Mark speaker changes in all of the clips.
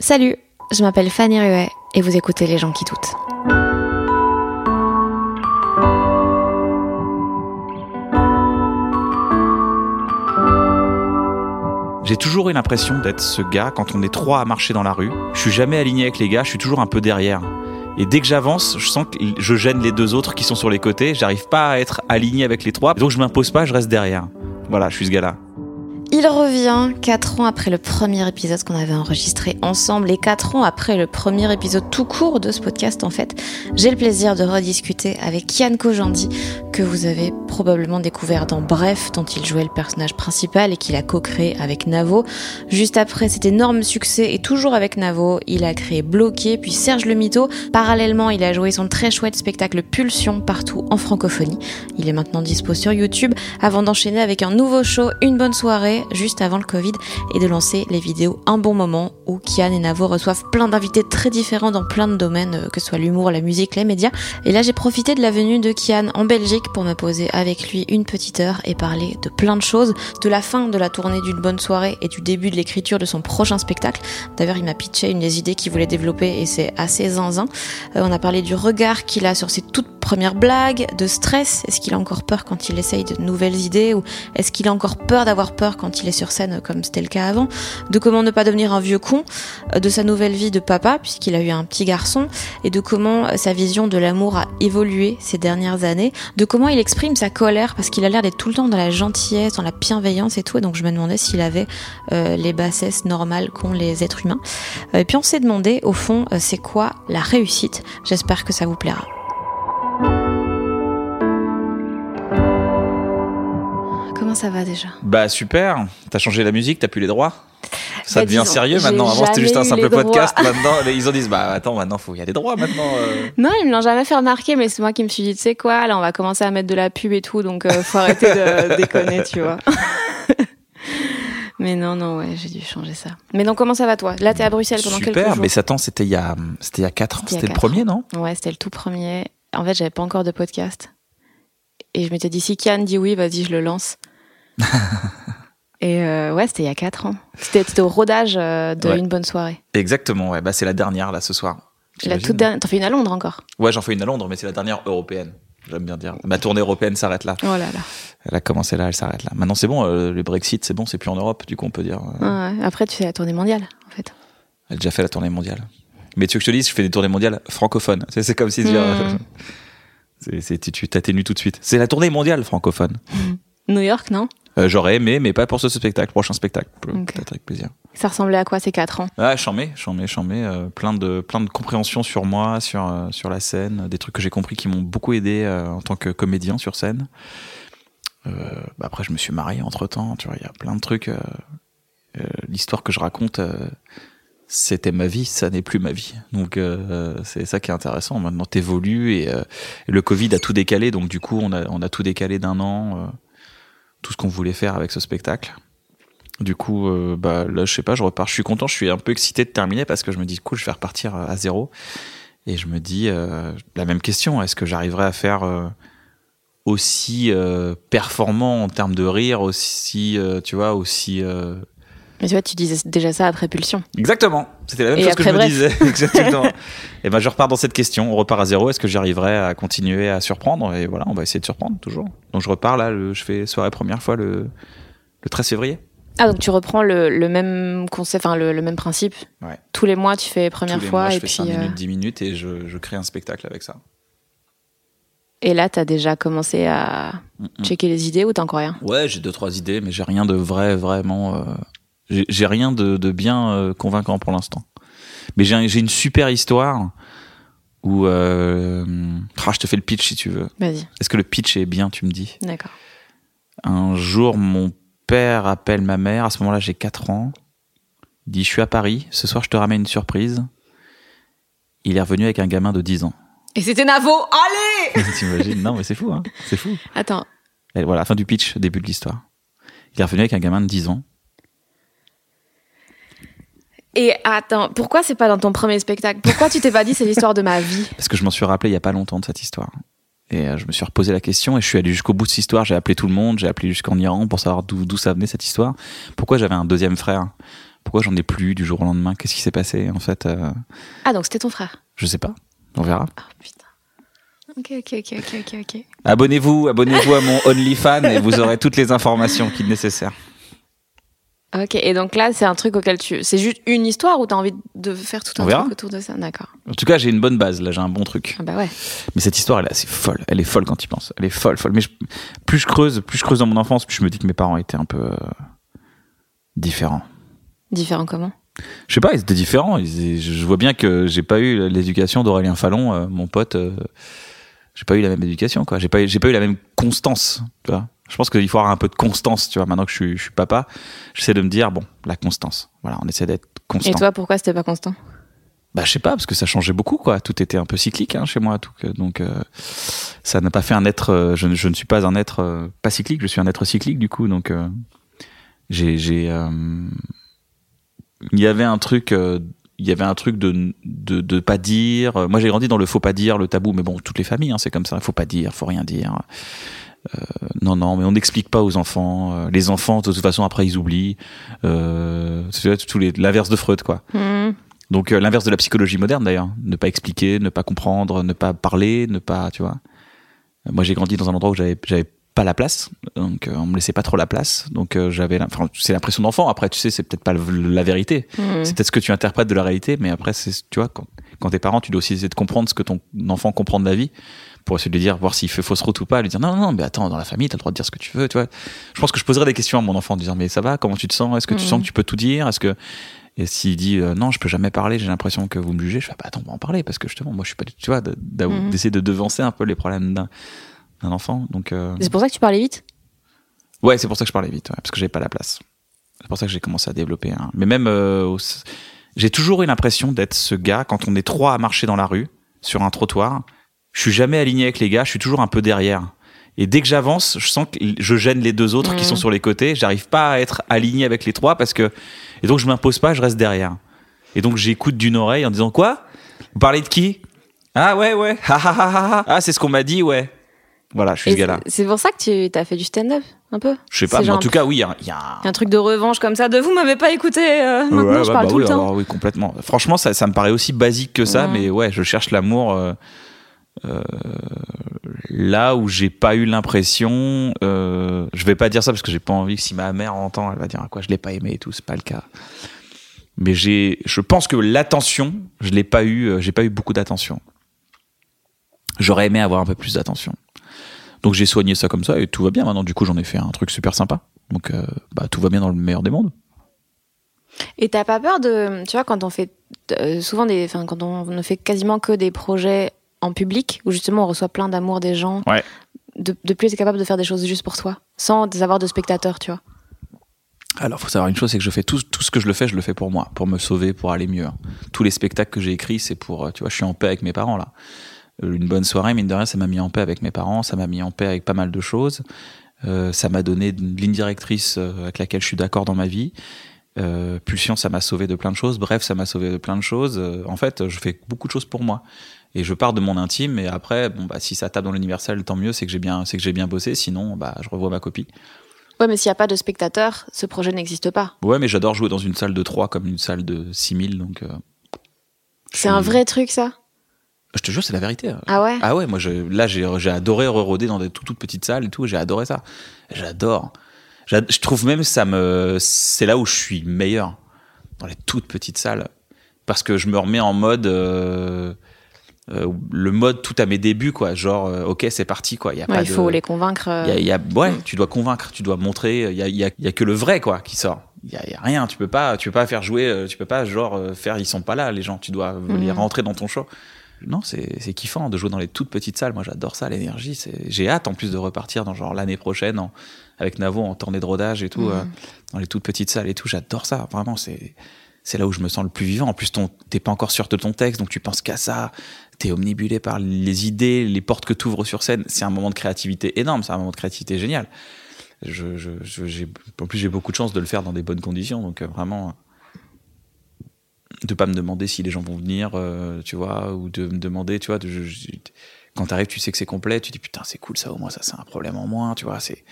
Speaker 1: Salut, je m'appelle Fanny Ruet et vous écoutez Les gens qui doutent.
Speaker 2: J'ai toujours eu l'impression d'être ce gars quand on est trois à marcher dans la rue. Je suis jamais aligné avec les gars, je suis toujours un peu derrière. Et dès que j'avance, je sens que je gêne les deux autres qui sont sur les côtés. J'arrive pas à être aligné avec les trois. Donc je m'impose pas, je reste derrière. Voilà, je suis ce gars-là.
Speaker 1: Il revient 4 ans après le premier épisode qu'on avait enregistré ensemble et 4 ans après le premier épisode tout court de ce podcast en fait. J'ai le plaisir de rediscuter avec Yann Kojandi que vous avez probablement découvert dans Bref dont il jouait le personnage principal et qu'il a co-créé avec Navo. Juste après cet énorme succès et toujours avec Navo, il a créé Bloqué puis Serge le Mito. Parallèlement, il a joué son très chouette spectacle Pulsion partout en francophonie. Il est maintenant dispo sur YouTube avant d'enchaîner avec un nouveau show Une bonne soirée juste avant le Covid et de lancer les vidéos Un bon moment où Kian et Navo reçoivent plein d'invités très différents dans plein de domaines, euh, que ce soit l'humour, la musique, les médias. Et là, j'ai profité de la venue de Kian en Belgique pour me poser avec lui une petite heure et parler de plein de choses, de la fin de la tournée d'une bonne soirée et du début de l'écriture de son prochain spectacle. D'ailleurs, il m'a pitché une des idées qu'il voulait développer et c'est assez zinzin. Euh, on a parlé du regard qu'il a sur ses toutes premières blagues, de stress. Est-ce qu'il a encore peur quand il essaye de nouvelles idées ou est-ce qu'il a encore peur d'avoir peur quand il est sur scène comme c'était le cas avant, de comment ne pas devenir un vieux con, euh, de sa nouvelle vie de papa puisqu'il a eu un petit garçon et de comment euh, sa vision de l'amour a évolué ces dernières années, de comment il exprime sa colère parce qu'il a l'air d'être tout le temps dans la gentillesse, dans la bienveillance et tout et donc je me demandais s'il avait euh, les bassesses normales qu'ont les êtres humains. et puis on s'est demandé au fond c'est quoi la réussite? J'espère que ça vous plaira. Comment ça va déjà
Speaker 2: Bah super, t'as changé la musique, t'as plus les droits ça
Speaker 1: Bah,
Speaker 2: devient
Speaker 1: disons,
Speaker 2: sérieux maintenant. Avant c'était juste un simple podcast. Maintenant ils en disent bah attends maintenant faut il y a des droits maintenant. euh.
Speaker 1: Non, ils me l'ont jamais fait remarquer, mais c'est moi qui me suis dit, tu sais quoi, là, on va commencer à mettre de la pub et tout, donc euh, faut arrêter de déconner, tu vois. mais non, non, ouais, j'ai dû changer ça. Mais donc, comment ça va, toi? Là, t'es à Bruxelles pendant quelques
Speaker 2: Super,
Speaker 1: jours.
Speaker 2: mais ça attend c'était il y a c'était il y a 4 ans,
Speaker 1: C'était
Speaker 2: le premier non?
Speaker 1: Ouais, c'était le tout premier. En fait, j'avais pas encore de podcast. Et je m'étais dit, si Kian dit oui, vas-y, je le lance. et euh, ouais, c'était il y a 4 ans. C'était au rodage euh, de
Speaker 2: Ouais.
Speaker 1: Une bonne soirée.
Speaker 2: Exactement, ouais, bah c'est la dernière là ce soir.
Speaker 1: La toute dernière. T'en fais une à Londres encore?
Speaker 2: Ouais, j'en fais une à Londres, mais c'est la dernière européenne. J'aime bien dire. Ma tournée européenne s'arrête là.
Speaker 1: Oh là là.
Speaker 2: Elle a commencé là, elle s'arrête là. Maintenant c'est bon, euh, le Brexit c'est bon, c'est plus en Europe, du coup on peut dire. euh,
Speaker 1: Ouais. Après, tu fais la tournée mondiale, en fait.
Speaker 2: Elle a déjà fait la tournée mondiale. Mais tu veux que je te dise, je fais des tournées mondiales francophones. C'est comme si
Speaker 1: Mm.
Speaker 2: c'est- tu tu t'atténues tout de suite. C'est la tournée mondiale francophone.
Speaker 1: New York, non?
Speaker 2: Euh, J'aurais aimé, mais pas pour ce spectacle, prochain spectacle. Peut-être avec plaisir.
Speaker 1: Ça ressemblait à quoi ces 4 ans?
Speaker 2: Ah, j'en mets, j'en mets, j'en mets. euh, plein de, plein de compréhension sur moi, sur, euh, sur la scène, des trucs que j'ai compris qui m'ont beaucoup aidé en tant que comédien sur scène. Bah après, je me suis marié entre temps, tu vois, il y a plein de trucs. L'histoire que je raconte, c'était ma vie, ça n'est plus ma vie. Donc, euh, c'est ça qui est intéressant. Maintenant, t'évolues et, euh, et le Covid a tout décalé, donc du coup, on a, on a tout décalé d'un an, euh, tout ce qu'on voulait faire avec ce spectacle. Du coup, euh, bah, là, je sais pas, je repars. Je suis content, je suis un peu excité de terminer parce que je me dis, cool, je vais repartir à zéro. Et je me dis, euh, la même question, est-ce que j'arriverai à faire euh, aussi euh, performant en termes de rire, aussi, euh, tu vois, aussi.
Speaker 1: Mais tu vois, tu disais déjà ça après Pulsion.
Speaker 2: Exactement, c'était la même
Speaker 1: Et
Speaker 2: chose que je me disais. Exactement. et ben, je repars dans cette question, on repart à zéro. Est-ce que j'arriverai à continuer à surprendre? Et voilà, on va essayer de surprendre toujours. Donc je repars là, le, je fais soirée première fois le, le Le 13 février.
Speaker 1: Ah, donc tu reprends le, le même concept, enfin le, le même principe?
Speaker 2: Ouais.
Speaker 1: Tous les mois, tu fais première
Speaker 2: Tous les
Speaker 1: fois
Speaker 2: mois, je
Speaker 1: et
Speaker 2: fais
Speaker 1: puis.
Speaker 2: 5
Speaker 1: euh,
Speaker 2: minutes, 10 minutes et je, je crée un spectacle avec ça.
Speaker 1: Et là, t'as déjà commencé à
Speaker 2: Mm, mm.
Speaker 1: checker les idées ou t'as encore rien?
Speaker 2: Ouais, j'ai deux trois idées, mais j'ai rien de vrai, vraiment. euh, j'ai rien de, de bien euh, convaincant pour l'instant. Mais j'ai un- j'ai une super histoire où. Euh, ah, je te fais le pitch si tu veux.
Speaker 1: Vas-y,
Speaker 2: Est-ce que le pitch est bien, tu me dis?
Speaker 1: D'accord.
Speaker 2: Un jour, mon père appelle ma mère. À ce moment-là, j'ai 4 ans. Il dit Je suis à Paris. Ce soir, je te ramène une surprise. Il est revenu avec un gamin de 10 ans.
Speaker 1: Et c'était Navo Allez
Speaker 2: T'imagines Non, mais c'est fou, hein C'est fou.
Speaker 1: Attends,
Speaker 2: Et voilà, fin du pitch, début de l'histoire. Il est revenu avec un gamin de 10 ans.
Speaker 1: Et attends, pourquoi c'est pas dans ton premier spectacle? Pourquoi tu t'es pas dit c'est l'histoire de ma vie?
Speaker 2: Parce que je m'en suis rappelé il y a pas longtemps de cette histoire. Et euh, je me suis reposé la question et je suis allé jusqu'au bout de cette histoire. J'ai appelé tout le monde, j'ai appelé jusqu'en Iran pour savoir d'où ça venait cette histoire. Pourquoi j'avais un deuxième frère? Pourquoi j'en ai plus du jour au lendemain? Qu'est-ce qui s'est passé En fait, euh,
Speaker 1: Ah, donc c'était ton frère?
Speaker 2: Je sais pas. On verra.
Speaker 1: Oh putain. Ok, ok, ok, ok, ok, ok.
Speaker 2: Abonnez-vous, abonnez-vous à mon OnlyFans et vous aurez toutes les informations qui nécessaires.
Speaker 1: Ok, et donc là, c'est un truc auquel tu. C'est juste une histoire ou t'as envie de faire tout un truc autour de ça? D'accord.
Speaker 2: En tout cas, j'ai une bonne base. Là, j'ai un bon truc.
Speaker 1: Ah bah ouais.
Speaker 2: Mais cette histoire, elle est assez folle. Elle est folle quand tu y penses. Elle est folle, folle. Mais je- plus je creuse, plus je creuse dans mon enfance, plus je me dis que mes parents étaient un peu euh, différents.
Speaker 1: Différent comment?
Speaker 2: Je sais pas, ils étaient différents. Ils- je vois bien que j'ai pas eu l'éducation d'Aurélien Fallon, euh, mon pote. euh, j'ai pas eu la même éducation, quoi. J'ai pas, eu- j'ai pas eu la même constance, tu vois. Je pense qu'il faut avoir un peu de constance, tu vois. Maintenant que je suis, je suis papa, j'essaie de me dire, bon, la constance. Voilà, on essaie d'être constant.
Speaker 1: Et toi, pourquoi c'était pas constant?
Speaker 2: Bah, je sais pas, parce que ça changeait beaucoup, quoi. Tout était un peu cyclique hein, chez moi. Tout, donc, euh, ça n'a pas fait un être. euh, je, ne- je ne suis pas un être euh, pas cyclique, je suis un être cyclique, du coup. Donc, j'ai. Il y avait un truc. il y avait un truc de, de, de pas dire. Moi, j'ai grandi dans le faut pas dire, le tabou, mais bon, toutes les familles, hein, c'est comme ça. Faut pas dire, faut rien dire. Euh, non, non, mais on n'explique pas aux enfants. Euh, Les enfants, de toute façon, après, ils oublient. Euh, c'est tous les l'inverse de Freud, quoi.
Speaker 1: Hmm.
Speaker 2: Donc euh, l'inverse de la psychologie moderne d'ailleurs, ne pas expliquer, ne pas comprendre, ne pas parler, ne pas, tu vois. Euh, Moi j'ai grandi dans un endroit où j'avais pas la place, donc euh, on me laissait pas trop la place, donc euh, j'avais, enfin c'est l'impression d'enfant. Après tu sais c'est peut-être pas la vérité,
Speaker 1: Hmm.
Speaker 2: c'est peut-être ce que tu interprètes de la réalité, mais après c'est, tu vois, quand, quand t'es parent, tu dois aussi essayer de comprendre ce que ton enfant comprend de la vie pour essayer de lui dire, voir s'il fait fausse route ou pas, lui dire non, non, non, mais attends, dans la famille, t'as le droit de dire ce que tu veux, tu vois. Je pense que je poserais des questions à mon enfant en disant, mais ça va, comment tu te sens, est-ce que tu
Speaker 1: Mhm.
Speaker 2: sens que tu peux tout dire, est-ce que, et s'il dit, euh, non, je peux jamais parler, j'ai l'impression que vous me jugez, je fais, bah attends, on va en parler, parce que justement, moi, je suis pas, du- tu vois, de-
Speaker 1: Mhm.
Speaker 2: d'essayer de devancer un peu les problèmes d'un, enfant, donc, euh,
Speaker 1: C'est pour ça que tu parlais vite?
Speaker 2: Ouais, c'est pour ça que je parlais vite, ouais, parce que j'avais pas la place. C'est pour ça que j'ai commencé à développer. Mais même, euh, au- j'ai toujours eu l'impression d'être ce gars quand on est trois à marcher dans la rue sur un trottoir. Je suis jamais aligné avec les gars, je suis toujours un peu derrière. Et dès que j'avance, je sens que je gêne les deux autres qui
Speaker 1: Mhm.
Speaker 2: sont sur les côtés. J'arrive pas à être aligné avec les trois parce que et donc je m'impose pas, je reste derrière. Et donc j'écoute d'une oreille en disant quoi? Vous parlez de qui? Ah ouais ouais. Ah, ah, ah, ah, c'est ce qu'on m'a dit ouais. Voilà, je suis
Speaker 1: Et
Speaker 2: ce gars-là.
Speaker 1: C'est pour ça que tu as fait du stand-up, un peu?
Speaker 2: Je sais pas, mais en tout cas oui, il y a, il y a un-
Speaker 1: truc de revanche comme ça, de vous m'avez pas écouté, euh, maintenant
Speaker 2: Ouais,
Speaker 1: je
Speaker 2: ouais,
Speaker 1: parle
Speaker 2: bah
Speaker 1: tout
Speaker 2: oui,
Speaker 1: le temps.
Speaker 2: alors oui, complètement. Franchement, ça, ça me paraît aussi basique que ça, mais ouais, je cherche l'amour euh, euh, là où j'ai pas eu l'impression. Euh, je vais pas dire ça parce que j'ai pas envie que si ma mère entend, elle va dire à quoi je l'ai pas aimé et tout. C'est pas le cas. Mais j'ai, je pense que l'attention, je l'ai pas eu. euh, J'ai pas eu beaucoup d'attention. J'aurais aimé avoir un peu plus d'attention. Donc j'ai soigné ça comme ça et tout va bien maintenant. Du coup, j'en ai fait un truc super sympa. Donc bah, tout va bien dans le meilleur des mondes.
Speaker 1: Et t'as pas peur de, tu vois, quand on fait souvent des, quand on ne fait quasiment que des projets en public où justement on reçoit plein d'amour des gens,
Speaker 2: Ouais.
Speaker 1: de, de plus être capable de faire des choses juste pour toi, sans avoir de spectateurs, tu vois.
Speaker 2: Alors, faut savoir une chose, c'est que je fais tout, tout ce que je le fais, je le fais pour moi, pour me sauver, pour aller mieux. Tous les spectacles que j'ai écrits, c'est pour, euh, tu vois, je suis en paix avec mes parents là. Euh, Une bonne soirée, mine de rien, ça m'a mis en paix avec mes parents, ça m'a mis en paix avec pas mal de choses. Euh, ça m'a donné une ligne directrice avec laquelle je suis d'accord dans ma vie. Euh, Pulsion, ça m'a sauvé de plein de choses. Bref, ça m'a sauvé de plein de choses. Euh, en fait, je fais beaucoup de choses pour moi. Et je pars de mon intime. Et après, bon, bah, si ça tape dans l'universel, tant mieux. C'est que j'ai bien, c'est que j'ai bien bossé. Sinon, bah, je revois ma copie.
Speaker 1: Ouais, mais s'il y a pas de spectateurs, ce projet n'existe pas.
Speaker 2: Ouais, mais j'adore jouer dans une salle de 3 comme une salle de 6000. Donc, euh,
Speaker 1: C'est un vrai truc, ça?
Speaker 2: Je te jure, c'est la vérité.
Speaker 1: Ah ouais?
Speaker 2: Ah ouais, moi, je, là, j'ai adoré rôder dans des toutes, toutes petites salles et tout. J'ai adoré ça. J'adore. J'a- Je trouve même ça me, c'est là où je suis meilleur dans les toutes petites salles parce que je me remets en mode. euh, euh, le mode tout à mes débuts quoi genre euh, ok c'est parti quoi il y a
Speaker 1: Ouais,
Speaker 2: pas
Speaker 1: il
Speaker 2: de-
Speaker 1: faut les convaincre. euh,
Speaker 2: y a, y a- ouais, tu dois convaincre, tu dois montrer. Il y a, il y a, il y a que le vrai quoi qui sort. Il y a, y rien. Tu peux pas, tu peux pas faire jouer. euh, Tu peux pas genre euh, faire. Ils sont pas là les gens. Tu dois les
Speaker 1: Mhm.
Speaker 2: rentrer dans ton show. Non, c'est c'est kiffant de jouer dans les toutes petites salles. Moi, j'adore ça, l'énergie. c'est- J'ai hâte en plus de repartir dans genre l'année prochaine en- avec Navo en tournée de rodage et tout, euh, dans les toutes petites salles et tout. J'adore ça. Vraiment, c'est c'est là où je me sens le plus vivant. En plus, t'es pas encore sûr de ton texte, donc tu penses qu'à ça. T'es omnibulé par les idées, les portes que tu ouvres sur scène. C'est un moment de créativité énorme. C'est un moment de créativité génial. Je, je, je- en plus, j'ai beaucoup de chance de le faire dans des bonnes conditions. Donc, euh, vraiment, de pas me demander si les gens vont venir, euh, tu vois, ou de me demander, tu vois, de, je- je- quand t'arrives, tu sais que c'est complet, tu dis putain, c'est cool ça, au moins, ça, c'est un problème en moins, tu vois. C'est,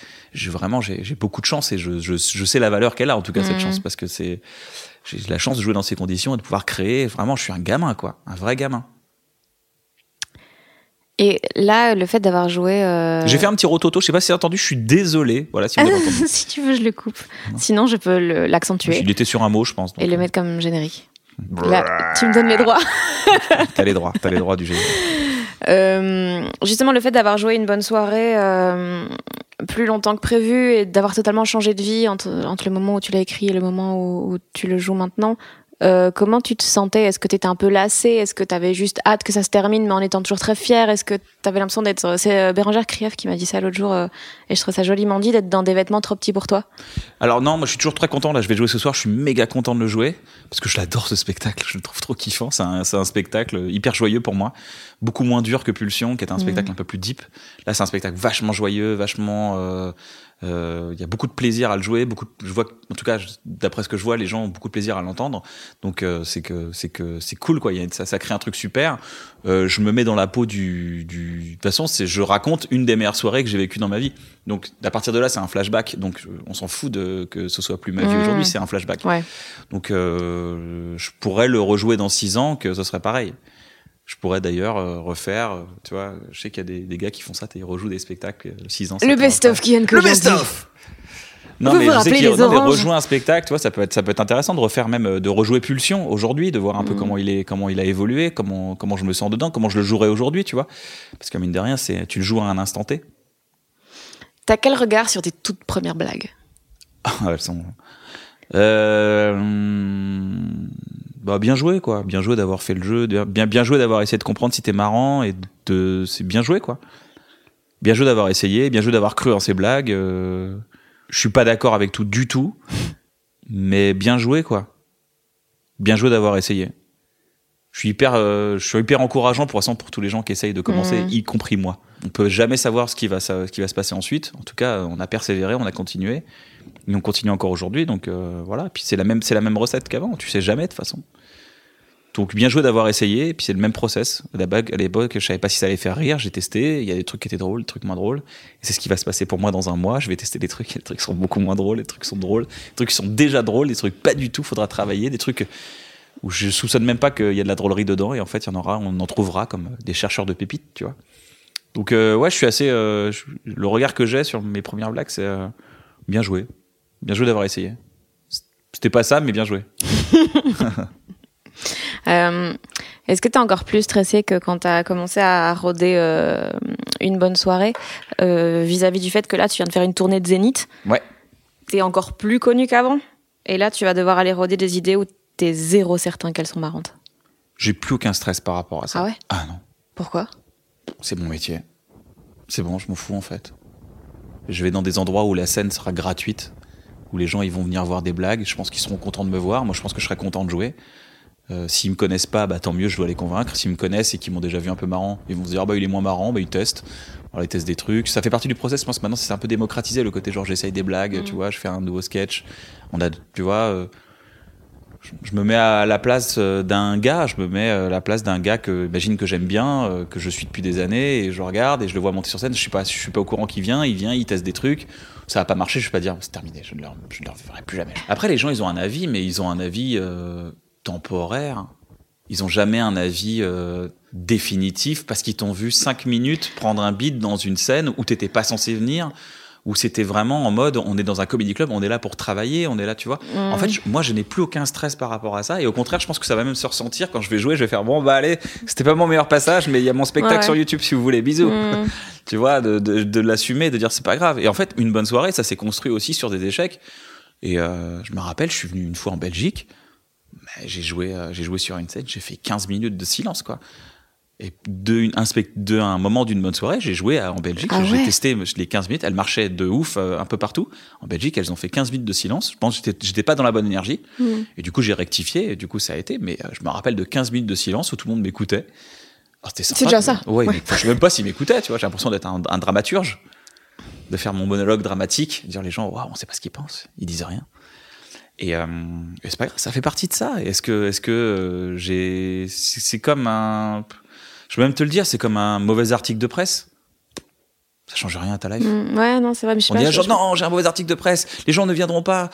Speaker 2: vraiment, j'ai, beaucoup de chance et je, je, je sais la valeur qu'elle a, en tout cas, cette
Speaker 1: Mhm.
Speaker 2: chance, parce que c'est, j'ai la chance de jouer dans ces conditions et de pouvoir créer. Vraiment, je suis un gamin, quoi, un vrai gamin.
Speaker 1: Et là, le fait d'avoir joué. euh,
Speaker 2: J'ai fait un petit rototo, je sais pas si avez entendu, je suis désolé. Voilà, si vous avez entendu.
Speaker 1: si tu veux, je le coupe. Sinon, je peux l'accentuer
Speaker 2: Il était sur un mot, je pense. donc,
Speaker 1: et le
Speaker 2: euh,
Speaker 1: mettre comme générique. Là, tu me donnes les droits.
Speaker 2: T'as les droits, t'as les droits du jeu.
Speaker 1: Euh, justement, le fait d'avoir joué une bonne soirée euh, plus longtemps que prévu et d'avoir totalement changé de vie entre, entre le moment où tu l'as écrit et le moment où, où tu le joues maintenant, euh, comment tu te sentais? Est-ce que tu étais un peu lassé Est-ce que tu avais juste hâte que ça se termine, mais en étant toujours très fier Est-ce que tu avais l'impression d'être. C'est euh, Bérangère Krief qui m'a dit ça l'autre jour, euh, et je trouve ça joliment dit, d'être dans des vêtements trop petits pour toi.
Speaker 2: Alors non, moi je suis toujours très content. Là, je vais jouer ce soir. Je suis méga content de le jouer parce que je l'adore ce spectacle. Je le trouve trop kiffant. C'est un, spectacle hyper joyeux pour moi, beaucoup moins dur que Pulsion, qui est un spectacle un peu plus deep. Là, c'est un spectacle vachement joyeux, vachement. euh, euh, Il y a beaucoup de plaisir à le jouer. Beaucoup, de- je vois, que- en tout cas, d'après ce que je vois, les gens ont beaucoup de plaisir à l'entendre. Donc euh, c'est que c'est que c'est cool quoi. Il y a, ça, ça crée un truc super. Euh, je me mets dans la peau du. du... De toute façon, c'est je raconte une des meilleures soirées que j'ai vécues dans ma vie. Donc à partir de là, c'est un flashback. Donc euh, on s'en fout de que ce soit plus ma vie
Speaker 1: Mmh.
Speaker 2: aujourd'hui, c'est un flashback.
Speaker 1: Ouais.
Speaker 2: Donc euh, je pourrais le rejouer dans six ans, que ce serait pareil. Je pourrais d'ailleurs euh, refaire, euh, tu vois, je sais qu'il y a des, des gars qui font ça, ils rejouent des spectacles euh, six ans.
Speaker 1: Le best-of qui vient de
Speaker 2: Le best-of non
Speaker 1: Vous
Speaker 2: mais
Speaker 1: vous
Speaker 2: je sais
Speaker 1: les
Speaker 2: non, mais rejouer un spectacle, tu vois, ça peut être ça peut être intéressant de refaire même euh, de rejouer Pulsion aujourd'hui, de voir un peu
Speaker 1: Mm.
Speaker 2: comment il est comment il a évolué, comment comment je me sens dedans, comment je le jouerais aujourd'hui, tu vois. Parce que mine de rien, c'est tu le joues à un instant T.
Speaker 1: T'as quel regard sur tes toutes premières blagues?
Speaker 2: Ah, elles sont. Euh, bah bien joué quoi, bien joué d'avoir fait le jeu, bien bien joué d'avoir essayé de comprendre si t'es marrant et de c'est bien joué quoi. Bien joué d'avoir essayé, bien joué d'avoir cru en ces blagues. euh, Je suis pas d'accord avec tout du tout, mais bien joué quoi. Bien joué d'avoir essayé. Je suis hyper, euh, je suis hyper encourageant pour, pour tous les gens qui essayent de commencer,
Speaker 1: Mhm.
Speaker 2: y compris moi. On peut jamais savoir ce qui va, ce qui va se passer ensuite. En tout cas, on a persévéré, on a continué, et on continue encore aujourd'hui. Donc euh, voilà. Puis c'est la même, c'est la même recette qu'avant. Tu sais jamais de toute façon. Donc bien joué d'avoir essayé. Puis c'est le même process. La bague, à l'époque, je savais pas si ça allait faire rire. J'ai testé. Il y a des trucs qui étaient drôles, des trucs moins drôles. Et c'est ce qui va se passer pour moi dans un mois. Je vais tester des trucs. Les trucs sont beaucoup moins drôles. Les trucs sont drôles. Les trucs sont déjà drôles. Les trucs pas du tout. Faudra travailler. Des trucs où je soupçonne même pas qu'il y a de la drôlerie dedans. Et en fait, il y en aura. On en trouvera comme des chercheurs de pépites, tu vois. Donc euh, ouais, je suis assez. euh, le regard que j'ai sur mes premières blagues, c'est euh, bien joué, bien joué d'avoir essayé. C'était pas ça, mais bien joué.
Speaker 1: Euh, Est-ce que tu es encore plus stressé que quand tu as commencé à rôder euh, une bonne soirée euh, vis-à-vis du fait que là, tu viens de faire une tournée de Zénith
Speaker 2: Ouais.
Speaker 1: Tu es encore plus connu qu'avant? Et là, tu vas devoir aller rôder des idées où tu es zéro certain qu'elles sont marrantes.
Speaker 2: J'ai plus aucun stress par rapport à ça.
Speaker 1: Ah ouais?
Speaker 2: Ah non,
Speaker 1: Pourquoi?
Speaker 2: C'est mon métier. C'est bon, je m'en fous en fait. Je vais dans des endroits où la scène sera gratuite, où les gens ils vont venir voir des blagues. Je pense qu'ils seront contents de me voir. Moi, je pense que je serai content de jouer. Euh, S'ils me connaissent pas, bah tant mieux, je dois les convaincre. S'ils me connaissent et qu'ils m'ont déjà vu un peu marrant, ils vont se dire ah, bah il est moins marrant, bah ils testent. Alors ils testent des trucs. Ça fait partie du process. Je pense que maintenant c'est un peu démocratisé le côté genre j'essaye des blagues, tu vois, je fais un nouveau sketch. On a, tu vois, euh, je, je me mets à la place euh, d'un gars. Je me mets à la place d'un gars que imagine que j'aime bien, euh, que je suis depuis des années et je regarde et je le vois monter sur scène. Je suis pas, je suis pas au courant qu'il vient. Il vient, il teste des trucs. Ça va pas marcher. Je vais pas dire c'est terminé. Je ne leur, je ne leur plus jamais. Après les gens ils ont un avis, mais ils ont un avis euh, temporaire. Ils ont jamais un avis euh, définitif parce qu'ils t'ont vu cinq minutes prendre un beat dans une scène où t'étais pas censé venir, où c'était vraiment en mode on est dans un comedy club, on est là pour travailler, on est là, tu vois. En fait, je- moi, je n'ai plus aucun stress par rapport à ça. Et au contraire, je pense que ça va même se ressentir quand je vais jouer. Je vais faire bon, bah allez, c'était pas mon meilleur passage, mais il y a mon spectacle
Speaker 1: Ouais.
Speaker 2: sur YouTube si vous voulez. Bisous.
Speaker 1: Mm.
Speaker 2: tu vois, de, de, de l'assumer, de dire c'est pas grave. Et en fait, une bonne soirée, ça s'est construit aussi sur des échecs. Et euh, je me rappelle, je suis venu une fois en Belgique. J'ai joué, euh, j'ai joué sur une scène, j'ai fait 15 minutes de silence, quoi. Et de, une, un, spect- de un moment d'une bonne soirée, j'ai joué à- en Belgique.
Speaker 1: Ah
Speaker 2: j'ai
Speaker 1: ouais.
Speaker 2: testé les 15 minutes. Elles marchaient de ouf euh, un peu partout. En Belgique, elles ont fait 15 minutes de silence. Je pense que j'étais- j'étais pas dans la bonne énergie.
Speaker 1: Mm.
Speaker 2: Et du coup, j'ai rectifié. Et du coup, ça a été. Mais euh, je me rappelle de 15 minutes de silence où tout le monde m'écoutait. C'était sympa.
Speaker 1: C'est déjà ça.
Speaker 2: Ouais,
Speaker 1: Ouais.
Speaker 2: mais je sais même pas s'ils m'écoutaient. Tu vois, j'ai l'impression d'être un, un dramaturge, de faire mon monologue dramatique, dire les gens, waouh, on sait pas ce qu'ils pensent. Ils disent rien. Et, euh, et c'est pas grave, ça fait partie de ça. Est-ce que, est-ce que euh, j'ai, c'est c'est comme un, je vais même te le dire, c'est comme un mauvais article de presse. Ça change rien à ta life.
Speaker 1: Mm. Ouais, non, c'est vrai, mais je
Speaker 2: On
Speaker 1: pas.
Speaker 2: dit à genre, non, j'ai un mauvais article de presse, les gens ne viendront pas.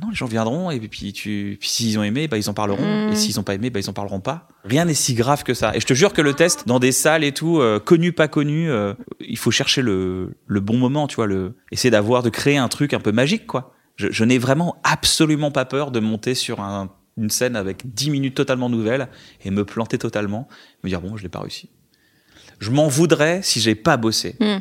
Speaker 2: Non, les gens viendront, et puis, tu, puis s'ils ont aimé, bah, ils en parleront.
Speaker 1: Mm.
Speaker 2: Et s'ils ont pas aimé, bah, ils en parleront pas. Rien n'est si grave que ça. Et je te jure que le test, dans des salles et tout, euh, connu, pas connu, euh, il faut chercher le, le bon moment, tu vois, le, essayer d'avoir, de créer un truc un peu magique, quoi. Je, je n'ai vraiment absolument pas peur de monter sur un- une scène avec 10 minutes totalement nouvelles et me planter totalement, me dire, bon, je l'ai pas réussi. Je m'en voudrais si j'ai pas bossé.
Speaker 1: Mm.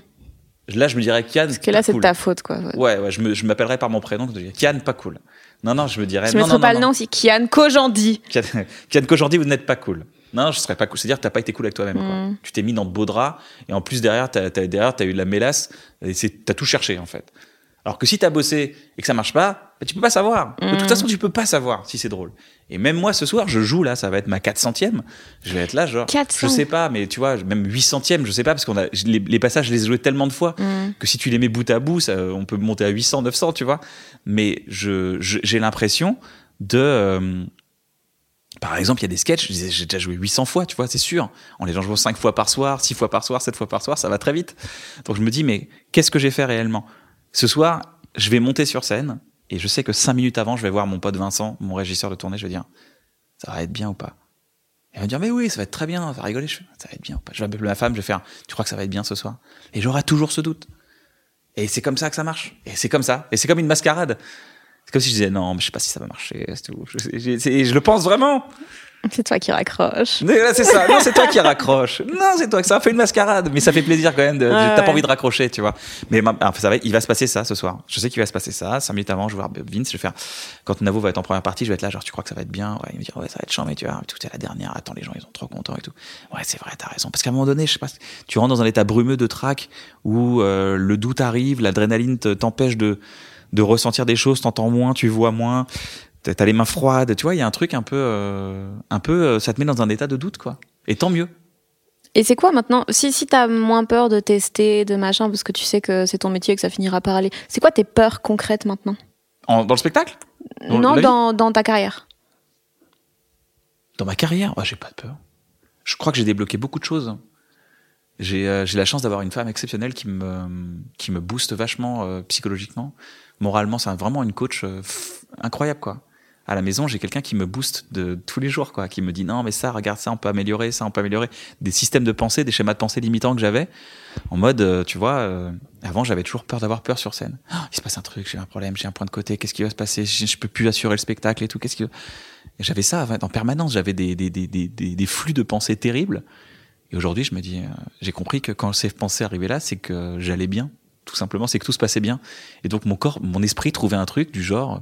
Speaker 2: Là, je me dirais, Kian,
Speaker 1: Parce que là, c'est de ta faute, quoi.
Speaker 2: Ouais, ouais, je me- je m'appellerais par mon prénom. Kian, pas cool. Non, non, je me dirais.
Speaker 1: Je
Speaker 2: non,
Speaker 1: mettrai
Speaker 2: non,
Speaker 1: pas
Speaker 2: non,
Speaker 1: le nom aussi. Kian Kojandi.
Speaker 2: Kian, Kian qu'aujourd'hui, vous n'êtes pas cool. Non, je serais pas cool. C'est-à-dire que t'as pas été cool avec toi-même.
Speaker 1: Mm.
Speaker 2: Tu t'es mis dans de beaux draps et en plus derrière, t'as, t'as, derrière, t'as eu de la mélasse et c'est, t'as tout cherché en fait. Alors que si t'as bossé et que ça marche pas, bah, tu peux pas savoir. De toute
Speaker 1: Mm.
Speaker 2: façon, tu peux pas savoir si c'est drôle. Et même moi, ce soir, je joue là, ça va être ma 400e. Je vais être là, genre,
Speaker 1: 400.
Speaker 2: je sais pas, mais tu vois, même 800e, je sais pas, parce qu'on a les, les passages, je les ai joués tellement de fois
Speaker 1: Mm.
Speaker 2: que si tu les mets bout à bout, ça, on peut monter à 800, 900, tu vois. Mais je, j'ai l'impression de. euh, par exemple, il y a des sketchs, j'ai déjà joué 800 fois, tu vois, c'est sûr. En les gens jouent 5 fois par soir, 6 fois par soir, 7 fois par soir, ça va très vite. Donc je me dis, mais qu'est-ce que j'ai fait réellement? Ce soir, je vais monter sur scène et je sais que 5 minutes avant, je vais voir mon pote Vincent, mon régisseur de tournée, je vais dire, ça va être bien ou pas? Il va me dire, mais oui, ça va être très bien, ça va rigoler, je ça va être bien ou pas? Je vais appeler ma femme, je vais faire, tu crois que ça va être bien ce soir? Et j'aurai toujours ce doute. Et c'est comme ça que ça marche. Et c'est comme ça. Et c'est comme une mascarade. C'est comme si je disais non, mais je sais pas si ça va marcher. Tout. Je le pense vraiment.
Speaker 1: C'est toi qui raccroche.
Speaker 2: Là, c'est ça. Non, c'est toi qui raccroche. Non, c'est toi ça fait une mascarade. Mais ça fait plaisir quand même. De, T'as pas envie de raccrocher, tu vois. Mais ma- enfin, ça va, il va se passer ça ce soir. Je sais qu'il va se passer ça. Cinq minutes avant, je vais voir Vince. Je vais faire. Quand Navo va être en première partie, je vais être là. Genre, tu crois que ça va être bien? Ouais, il me dit ouais, ça va être chiant, mais tu vois, tout est la dernière. Attends, les gens, ils sont trop contents et tout. Ouais, c'est vrai, t'as raison. Parce qu'à un moment donné, je sais pas, tu rentres dans un état brumeux de trac où euh, le doute arrive, l'adrénaline te- t'empêche de de ressentir des choses, t'entends moins, tu vois moins. T'as les mains froides, tu vois, il y a un truc un peu, euh, un peu, euh, ça te met dans un état de doute, quoi. Et tant mieux.
Speaker 1: Et c'est quoi maintenant Si, si t'as moins peur de tester, de machin, parce que tu sais que c'est ton métier et que ça finira par aller, c'est quoi tes peurs concrètes maintenant?
Speaker 2: En- dans le spectacle? Dans
Speaker 1: Non, dans, dans ta carrière.
Speaker 2: Dans ma carrière? Ah, J'ai pas de peur. Je crois que j'ai débloqué beaucoup de choses. J'ai euh, la chance d'avoir une femme exceptionnelle qui me, qui me booste vachement euh, psychologiquement. Moralement, c'est vraiment une coach incroyable, quoi. À la maison, j'ai quelqu'un qui me booste de tous les jours, quoi, qui me dit non, mais ça, regarde ça, on peut améliorer, ça, on peut améliorer. Des systèmes de pensée, des schémas de pensée limitants que j'avais, en mode, euh, tu vois, euh, avant, j'avais toujours peur d'avoir peur sur scène. Ah, il se passe un truc, j'ai un problème, j'ai un point de côté, qu'est-ce qui va se passer? Je, je peux plus assurer le spectacle et tout, qu'est-ce qui J'avais ça en permanence, j'avais des, des, des, des, des, des flux de pensée terribles. Et aujourd'hui, je me dis, euh, j'ai compris que quand ces pensées arrivaient là, c'est que j'allais bien, tout simplement, c'est que tout se passait bien. Et donc mon corps, mon esprit trouvait un truc du genre.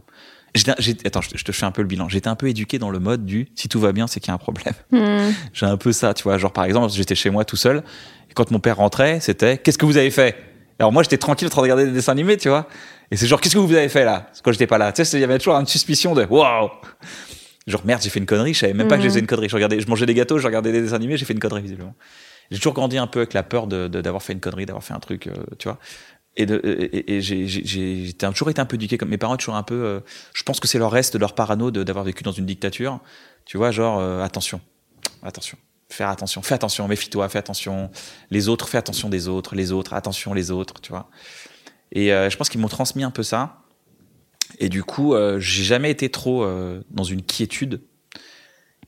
Speaker 2: Attends, je te, je te fais un peu le bilan. J'étais un peu éduqué dans le mode du si tout va bien, c'est qu'il y a un problème.
Speaker 1: Hmm.
Speaker 2: J'ai un peu ça, tu vois. Genre par exemple, j'étais chez moi tout seul, et quand mon père rentrait, c'était qu'est-ce que vous avez fait? Alors moi, j'étais tranquille en train de regarder des dessins animés, tu vois. Et c'est genre qu'est-ce que vous avez fait là? Quand j'étais pas là, tu sais, il y avait toujours une suspicion de waouh. Genre merde, j'ai fait une connerie. Je savais même pas que je faisais une connerie. Je regardais, je mangeais des gâteaux, je regardais des dessins animés, j'ai fait une connerie visiblement. J'ai toujours grandi un peu avec la peur de de- d'avoir fait une connerie, d'avoir fait un truc, euh, tu vois. Et, j'ai toujours été un peu éduqué comme mes parents, toujours un peu. euh, je pense que c'est leur reste, leur parano d'avoir vécu dans une dictature. Tu vois, genre euh, attention, attention, faire attention, fais attention, méfie-toi, fais attention. Les autres, fais attention des autres, les autres, attention les autres, tu vois. Et euh, je pense qu'ils m'ont transmis un peu ça. Et du coup, j'ai jamais été trop dans une quiétude.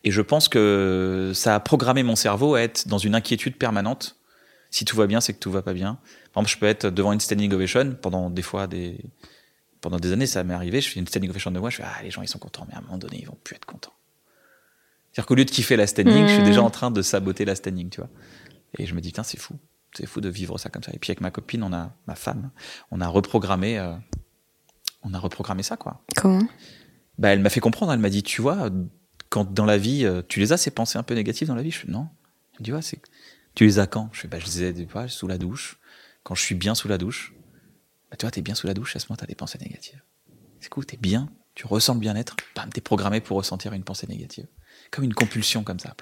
Speaker 2: Et je pense que ça a programmé mon cerveau à être dans une inquiétude permanente. Si tout va bien, c'est que tout va pas bien. Par exemple, je peux être devant une standing ovation pendant des fois des pendant des années, ça m'est arrivé. Je fais une standing ovation de moi, je fais ah les gens ils sont contents, mais à un moment donné ils vont plus être contents. C'est-à-dire qu'au lieu de kiffer la standing, je suis
Speaker 1: Mhm.
Speaker 2: déjà en train de saboter la standing, tu vois. Et je me dis putain c'est fou, c'est fou de vivre ça comme ça. Et puis avec ma copine, on a ma femme, on a reprogrammé, euh, on a reprogrammé ça quoi.
Speaker 1: Comment?
Speaker 2: Bah, elle m'a fait comprendre, elle m'a dit, tu vois, quand dans la vie, euh, tu les as ces pensées un peu négatives dans la vie? Je fais non. Elle me dit, ouais, c'est. Tu les as quand? Je fais, bah, je les ai fois sous la douche, quand je suis bien sous la douche. Bah, tu vois, t'es bien sous la douche, à ce moment, t'as des pensées négatives. C'est cool, t'es bien, tu ressens le bien-être, bam, t'es programmé pour ressentir une pensée négative. Comme une compulsion, comme ça.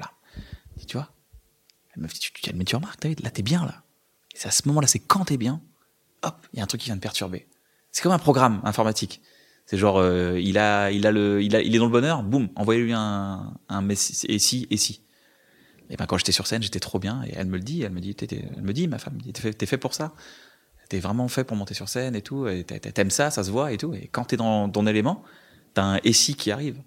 Speaker 2: Et Tu vois Elle me dit, tu, tu, mais tu remarques, vu, là, t'es bien, là. Et c'est à ce moment-là, c'est quand t'es bien, hop, il y a un truc qui vient te perturber. C'est comme un programme informatique. C'est genre, euh, il a, il a le, il a, il est dans le bonheur, boum, envoyez-lui un, un et si, et si. Et ben quand j'étais sur scène, j'étais trop bien, et elle me le dit, elle me dit, elle me dit, ma femme, t'es fait, fait pour ça, t'es vraiment fait pour monter sur scène et tout, et t'a- t'a- t'aimes ça, ça se voit et tout, et quand t'es dans ton élément, t'as un si qui arrive.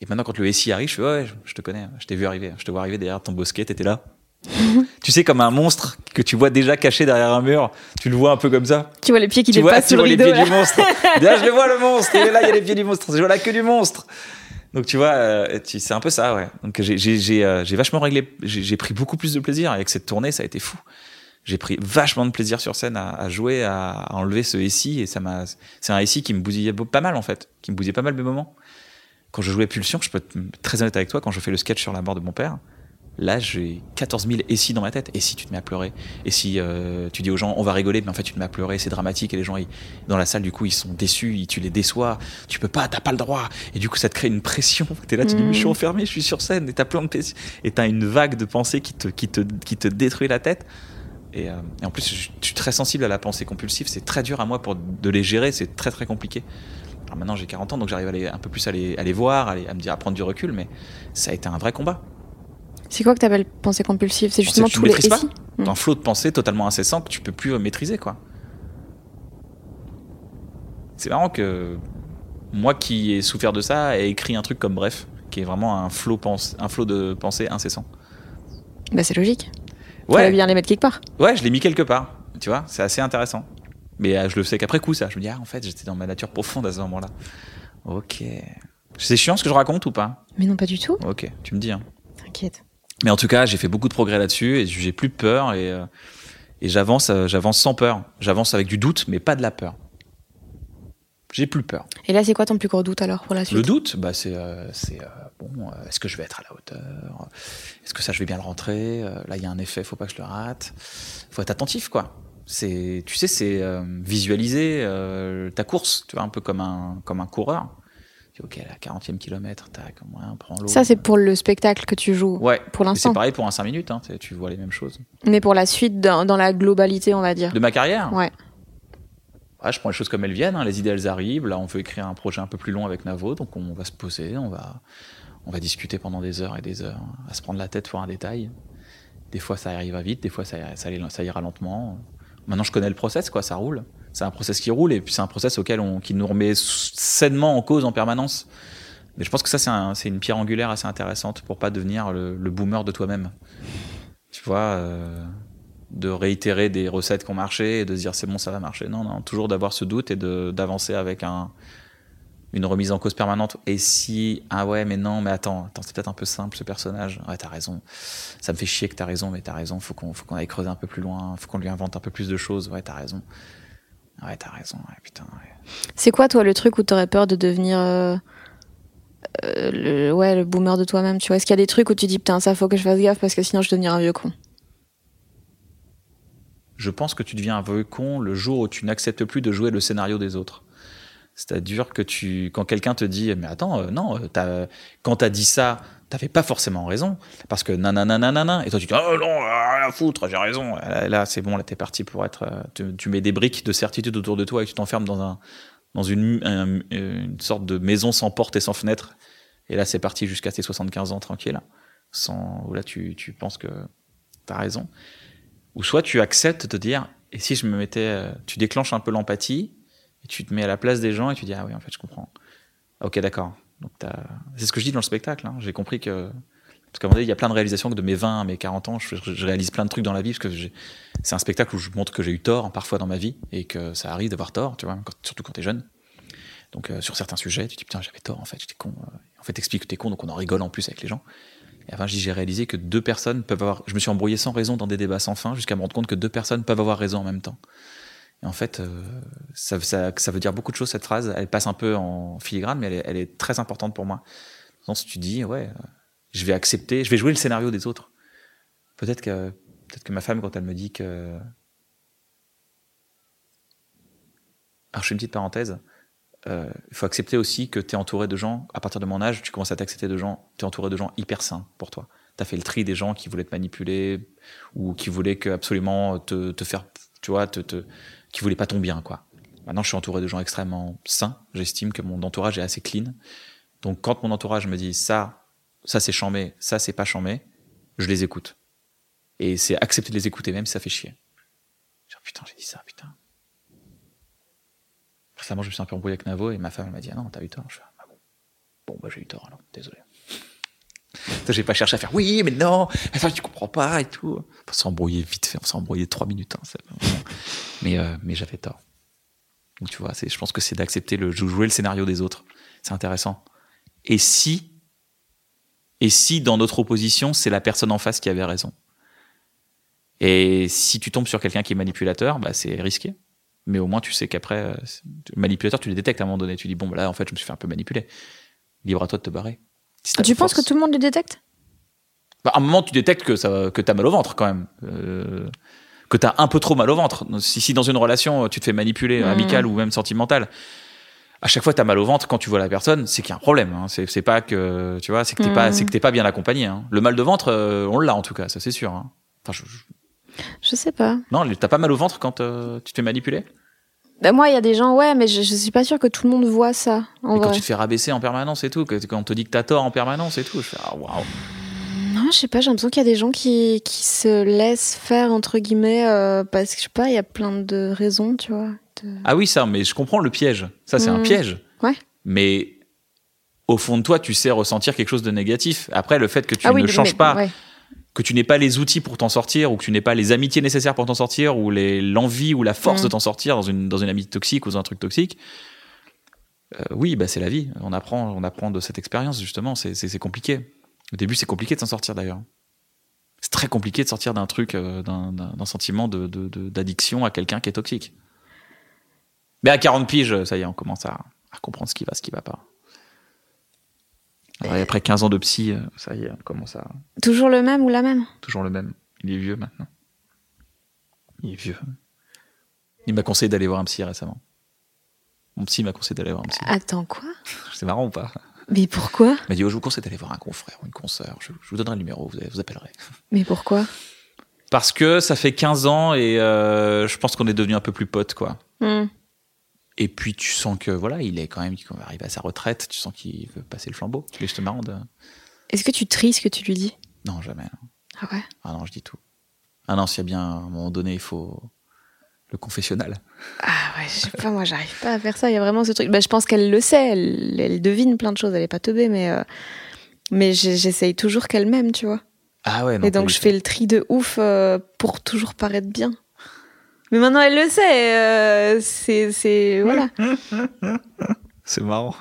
Speaker 2: Et maintenant quand le si arrive, je fais ouais, je, te connais, je t'ai vu arriver, je te vois arriver derrière ton bosquet, t'étais là. tu sais comme un monstre que tu vois déjà caché derrière un mur, tu le vois un peu comme ça
Speaker 1: Tu vois les pieds qui
Speaker 2: tu
Speaker 1: dépassent
Speaker 2: tu
Speaker 1: sous le
Speaker 2: vois les
Speaker 1: rideau.
Speaker 2: pieds
Speaker 1: là.
Speaker 2: du monstre. D'ailleurs, je le vois le monstre. Et là, il y a les pieds du monstre. Je vois la queue du monstre. Donc tu vois, euh, c'est un peu ça, ouais. Donc j'ai euh, vachement réglé, j'ai pris beaucoup plus de plaisir avec cette tournée, ça a été fou. J'ai pris vachement de plaisir sur scène à, à jouer, à, à enlever ce SI et ça m'a. C'est un SI qui me bousillait pas mal en fait, qui me bousillait pas mal mes moments. Quand je jouais Pulsion, je peux être très honnête avec toi, quand je fais le sketch sur la mort de mon père, là j'ai 14 000 et si dans ma tête. Et si tu te mets à pleurer? Et si euh, tu dis aux gens on va rigoler, mais en fait tu te mets à pleurer, c'est dramatique et les gens ils- dans la salle du coup ils sont déçus, ils- tu les déçois, tu peux pas, t'as pas le droit. Et du coup ça te crée une pression. T'es là, tu dis mais je suis enfermé, je suis sur scène et t'as plein de. Et t'as une vague de pensées qui te, qui te, qui te détruit la tête. Et, euh, et en plus je, je suis très sensible à la pensée compulsive, c'est très dur à moi pour de les gérer, c'est très très compliqué. Alors maintenant j'ai 40 ans donc j'arrive à les, un peu plus à les, à les voir, à, les- à me dire à prendre du recul, mais ça a été un vrai combat.
Speaker 1: C'est quoi que t'appelles pensée compulsive? C'est justement
Speaker 2: tu
Speaker 1: tous les
Speaker 2: maîtrises pas?
Speaker 1: et si Mm.
Speaker 2: un flot de pensée totalement incessant que tu peux plus euh, maîtriser quoi. C'est marrant que moi qui ai souffert de ça ai écrit un truc comme bref, qui est vraiment un flot pense, un flot de pensée incessant.
Speaker 1: Bah c'est logique. Fallait
Speaker 2: Ouais,
Speaker 1: bien les mettre quelque part.
Speaker 2: ouais, je l'ai mis quelque part. Tu vois, c'est assez intéressant. Mais euh, je le sais qu'après coup ça, je me dis ah en fait j'étais dans ma nature profonde à ce moment-là. Ok. C'est chiant ce que je raconte ou pas?
Speaker 1: Mais non, pas du tout.
Speaker 2: Ok, tu me dis. Hein.
Speaker 1: T'inquiète.
Speaker 2: Mais en tout cas, j'ai fait beaucoup de progrès là-dessus et j'ai plus peur et, euh, et j'avance, euh, j'avance sans peur. J'avance avec du doute, mais pas de la peur. J'ai plus peur.
Speaker 1: Et là, c'est quoi ton plus gros doute alors pour la suite
Speaker 2: Le doute, bah c'est, euh, c'est euh, bon. euh, est-ce que je vais être à la hauteur? Est-ce que ça, je vais bien le rentrer? Euh, Là, il y a un effet, faut pas que je le rate. Faut être attentif, quoi. C'est, tu sais, c'est euh, visualiser euh, ta course, tu vois, un peu comme un comme un coureur. Dis, ok, la 40e kilomètre, tac, on prend l'eau.
Speaker 1: Ça, c'est pour le spectacle que tu joues.
Speaker 2: Ouais.
Speaker 1: pour l'instant.
Speaker 2: C'est pareil pour un 5 minutes, hein, tu- vois les mêmes choses.
Speaker 1: Mais pour la suite, dans, dans la globalité, on va dire.
Speaker 2: De ma carrière
Speaker 1: Ouais.
Speaker 2: Ouais, je prends les choses comme elles viennent, hein, les idées elles arrivent. Là, on veut écrire un projet un peu plus long avec Navo, donc on va se poser, on va, on va discuter pendant des heures et des heures, à se prendre la tête pour un détail. Des fois, ça arrive vite, des fois, ça, ça, ça ira lentement. Maintenant, je connais le process, quoi, ça roule. C'est un process qui roule, et puis c'est un process auquel on, qui nous remet sainement en cause en permanence. Mais je pense que ça, c'est un, une pierre angulaire assez intéressante pour pas devenir le, le boomer de toi-même. Tu vois, euh, de réitérer des recettes qui ont marché et de se dire c'est bon, ça va marcher. Non, non, toujours d'avoir ce doute et d'avancer avec un, une remise en cause permanente. Et si, ah ouais, mais non, mais attends, attends c'est peut-être un peu simple ce personnage. Ouais, t'as raison. Ça me fait chier que t'as raison, mais t'as raison. Faut qu'on, faut qu'on aille creuser un peu plus loin. Faut qu'on lui invente un peu plus de choses. Ouais, t'as raison. Ouais, t'as raison. Ouais, putain. ouais.
Speaker 1: C'est quoi, toi, le truc où t'aurais peur de devenir. euh, euh, le, ouais, le boomer de toi-même, tu vois? Est-ce qu'il y a des trucs où tu dis, putain, ça faut que je fasse gaffe parce que sinon je vais devenir un vieux con?
Speaker 2: Je pense que tu deviens un vieux con le jour où tu n'acceptes plus de jouer le scénario des autres. C'est-à-dire que tu, quand quelqu'un te dit, mais attends, euh, non, quand t'as dit ça, t'avais pas forcément raison, parce que nanana, nanana, et toi tu dis, oh non, rien à foutre, j'ai raison. Là, c'est bon, là t'es parti pour être, euh, tu, mets des briques de certitude autour de toi et tu t'enfermes dans un, dans une, un- une sorte de maison sans porte et sans fenêtre. Et là, c'est parti jusqu'à tes 75 ans tranquille, sans, où là tu, tu penses que t'as raison. Ou soit tu acceptes de dire, et si je me mettais, euh, tu déclenches un peu l'empathie, et tu te mets à la place des gens et tu dis, ah oui, en fait, je comprends. Ok, d'accord. Donc c'est ce que je dis dans le spectacle. hein. J'ai compris que Parce qu'à un moment il y a plein de réalisations que de mes 20 à mes 40 ans, je, je réalise plein de trucs dans la vie parce que c'est un spectacle où je montre que j'ai eu tort parfois dans ma vie et que ça arrive d'avoir tort, tu vois, quand- surtout quand t'es jeune. Donc euh, sur certains sujets, tu te dis putain, j'avais tort en fait, j'étais con. euh. En fait, t'expliques que t'es con, donc on en rigole en plus avec les gens. Et enfin, j'ai réalisé que deux personnes peuvent avoir. Je me suis embrouillé sans raison dans des débats sans fin jusqu'à me rendre compte que deux personnes peuvent avoir raison en même temps. Et en fait, euh, ça, veut dire beaucoup de choses cette phrase. Elle passe un peu en filigrane, mais elle est, très importante pour moi. Dans tu dis, ouais, euh, je vais accepter, je vais jouer le scénario des autres. Peut-être que, peut-être que ma femme, quand elle me dit que. Alors, je fais une petite parenthèse. Euh, il faut accepter aussi que tu es entouré de gens, à partir de mon âge, tu commences à t'accepter de gens, tu es entouré de gens hyper sains pour toi. Tu as fait le tri des gens qui voulaient te manipuler ou qui voulaient que absolument te, te faire, tu vois, te, qui voulaient pas ton bien, quoi. Maintenant, je suis entouré de gens extrêmement sains. J'estime que mon entourage est assez clean. Donc, quand mon entourage me dit ça, ça c'est chambé, ça c'est pas chambé, je les écoute. Et c'est accepter de les écouter, même si ça fait chier. Genre, putain, j'ai dit ça, putain. Récemment, je me suis un peu embrouillé avec Navo et ma femme elle m'a dit Ah non, t'as eu tort. Je fais Ah bon. Bon, bah j'ai eu tort alors, désolé. J'ai pas cherché à faire oui, mais non, attends, tu comprends pas et tout. On s'est embrouillé vite fait, on s'est embrouillé trois minutes. hein, mais euh, mais j'avais tort. Donc tu vois, je pense que c'est d'accepter le jouer le scénario des autres. C'est intéressant. Et si et si dans notre opposition, c'est la personne en face qui avait raison? Et si tu tombes sur quelqu'un qui est manipulateur, bah c'est risqué. Mais au moins, tu sais qu'après, euh, manipulateur, tu les détectes à un moment donné. Tu dis, bon, bah là, en fait, je me suis fait un peu manipuler. Libre à toi de te barrer. Si
Speaker 1: Tu penses
Speaker 2: force.
Speaker 1: que tout le monde le détecte?
Speaker 2: Bah, à un moment, tu détectes que, ça, que t'as mal au ventre, quand même. Euh, que t'as un peu trop mal au ventre. Si, si dans une relation, tu te fais manipuler,
Speaker 1: Mhm.
Speaker 2: amicale ou même sentimentale, à chaque fois, t'as mal au ventre quand tu vois la personne, c'est qu'il y a un problème. Hein. C'est, pas que, tu vois, c'est que t'es pas,
Speaker 1: Mhm.
Speaker 2: c'est que t'es pas bien accompagné. Hein. Le mal de ventre, euh, on l'a en tout cas, ça c'est sûr. Hein. Enfin, je- je-
Speaker 1: Je sais pas.
Speaker 2: Non, t'as pas mal au ventre quand euh, tu te fais manipuler?
Speaker 1: Bah, moi, il y a des gens, ouais, mais je, je suis pas sûre que tout le monde voit ça, en
Speaker 2: Et quand tu te fais rabaisser en permanence et tout, que- quand on te dit que t'as tort en permanence et tout, je fais ah waouh.
Speaker 1: Non, je sais pas, j'ai l'impression qu'il y a des gens qui, qui se laissent faire, entre guillemets, euh, parce que je sais pas, il y a plein de raisons, tu vois. de-
Speaker 2: Ah oui, ça, mais je comprends le piège. Ça, c'est un
Speaker 1: Mm.
Speaker 2: piège.
Speaker 1: Ouais.
Speaker 2: Mais au fond de toi, tu sais ressentir quelque chose de négatif. Après, le fait que tu
Speaker 1: ah oui,
Speaker 2: ne
Speaker 1: mais-
Speaker 2: changes pas,
Speaker 1: ouais.
Speaker 2: Que tu n'aies pas les outils pour t'en sortir, ou que tu n'aies pas les amitiés nécessaires pour t'en sortir, ou l'envie ou la force
Speaker 1: Mm.
Speaker 2: de t'en sortir dans une, dans une amitié toxique ou dans un truc toxique, euh, oui, bah, c'est la vie. On apprend, on apprend de cette expérience, justement. C'est- compliqué. Au début, c'est compliqué de s'en sortir, d'ailleurs. C'est très compliqué de sortir d'un truc, euh, d'un sentiment de- de- de- d'addiction à quelqu'un qui est toxique. Mais à 40 piges, ça y est, on commence à, à comprendre ce qui va, ce qui va pas. Et après 15 ans de psy, euh, ça y est, on commence à.
Speaker 1: Toujours le même ou la même?
Speaker 2: Toujours le même. Il est vieux maintenant. Il est vieux. Il m'a conseillé d'aller voir un psy récemment. Mon psy m'a conseillé d'aller voir un psy.
Speaker 1: Attends, quoi?
Speaker 2: C'est marrant ou pas?
Speaker 1: Mais pourquoi?
Speaker 2: Il m'a dit oh, Je vous conseille d'aller voir un confrère ou une consoeur. Je, je vous donnerai le numéro, vous, vous appellerez.
Speaker 1: Mais pourquoi?
Speaker 2: Parce que ça fait 15 ans et euh, je pense qu'on est devenu un peu plus potes, quoi.
Speaker 1: Hmm.
Speaker 2: Et puis tu sens que voilà, il est quand même, il va arriver à sa retraite, tu sens qu'il veut passer le flambeau. Est juste marrant de.
Speaker 1: Est-ce que tu tries ce que tu lui dis?
Speaker 2: Non, jamais. non.
Speaker 1: Ah ouais?
Speaker 2: Ah non, je dis tout. Ah non, s'il y a bien à un moment donné, il faut le confessionnal.
Speaker 1: Ah ouais, je sais pas, moi j'arrive pas à faire ça. Il y a vraiment ce truc. Bah, je pense qu'elle le sait, elle, elle devine plein de choses. Elle est pas teubée, mais, euh, mais j'essaye toujours qu'elle m'aime, tu vois.
Speaker 2: Ah ouais, non.
Speaker 1: Et donc je fais le tri de ouf euh, pour toujours paraître bien. Mais maintenant elle le sait. euh, c'est. c'est- Voilà.
Speaker 2: C'est marrant.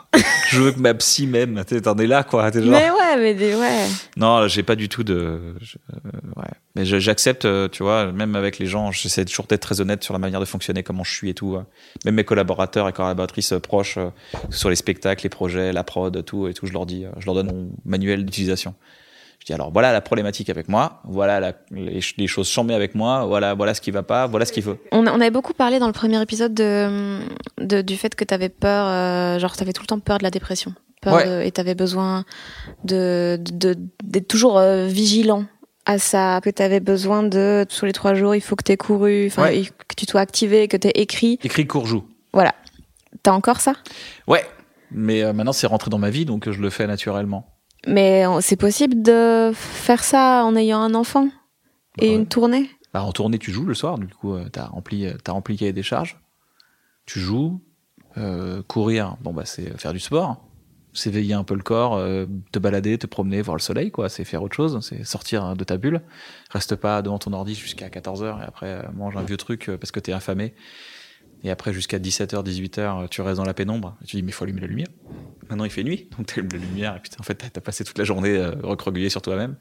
Speaker 2: je veux que ma psy m'aime. T'es- T'en es là, quoi. Genre.
Speaker 1: Mais ouais, mais des, ouais.
Speaker 2: Non, j'ai pas du tout de. je- euh, ouais. Mais j'accepte, euh, tu vois, même avec les gens, j'essaie toujours d'être très honnête sur la manière de fonctionner, comment je suis et tout. euh. Même mes collaborateurs et collaboratrices euh, proches, sur les spectacles, les projets, la prod, tout et tout, je leur dis, je leur donne mon manuel d'utilisation. Je dis alors voilà la problématique avec moi, voilà la- les, ch- les choses chambées avec moi, voilà voilà ce qui va pas, voilà ce qu'il faut.
Speaker 1: On, avait beaucoup parlé dans le premier épisode de, de- du fait que t'avais peur, euh, genre t'avais tout le temps peur de la dépression. Peur
Speaker 2: Ouais.
Speaker 1: de- et t'avais besoin de, de- d'être toujours euh, vigilant à ça, que t'avais besoin de, sur les trois jours, il faut que t'aies couru, enfin,
Speaker 2: Ouais.
Speaker 1: il- que tu sois activé, que t'aies écrit.
Speaker 2: Écrit courjou.
Speaker 1: Voilà. T'as encore ça?
Speaker 2: Ouais. Mais euh, maintenant c'est rentré dans ma vie, donc je le fais naturellement.
Speaker 1: Mais c'est possible de faire ça en ayant un enfant et
Speaker 2: Ouais.
Speaker 1: une tournée?
Speaker 2: Bah, en tournée, tu joues le soir, du coup, euh, t'as rempli, euh, t'as rempli cahier des charges. Tu joues, euh, courir, bon bah c'est faire du sport. s'éveiller un peu le corps, euh, te balader, te promener, voir le soleil, quoi. C'est faire autre chose, c'est sortir de ta bulle. Reste pas devant ton ordi jusqu'à 14h et après euh, mange un vieux truc parce que t'es affamé. Et après, jusqu'à 17h, 18h, tu restes dans la pénombre. Tu dis, mais il faut allumer la lumière. Maintenant, il fait nuit, donc tu allumes la lumière. Et puis, en fait, t'as passé toute la journée euh, sur toi-même.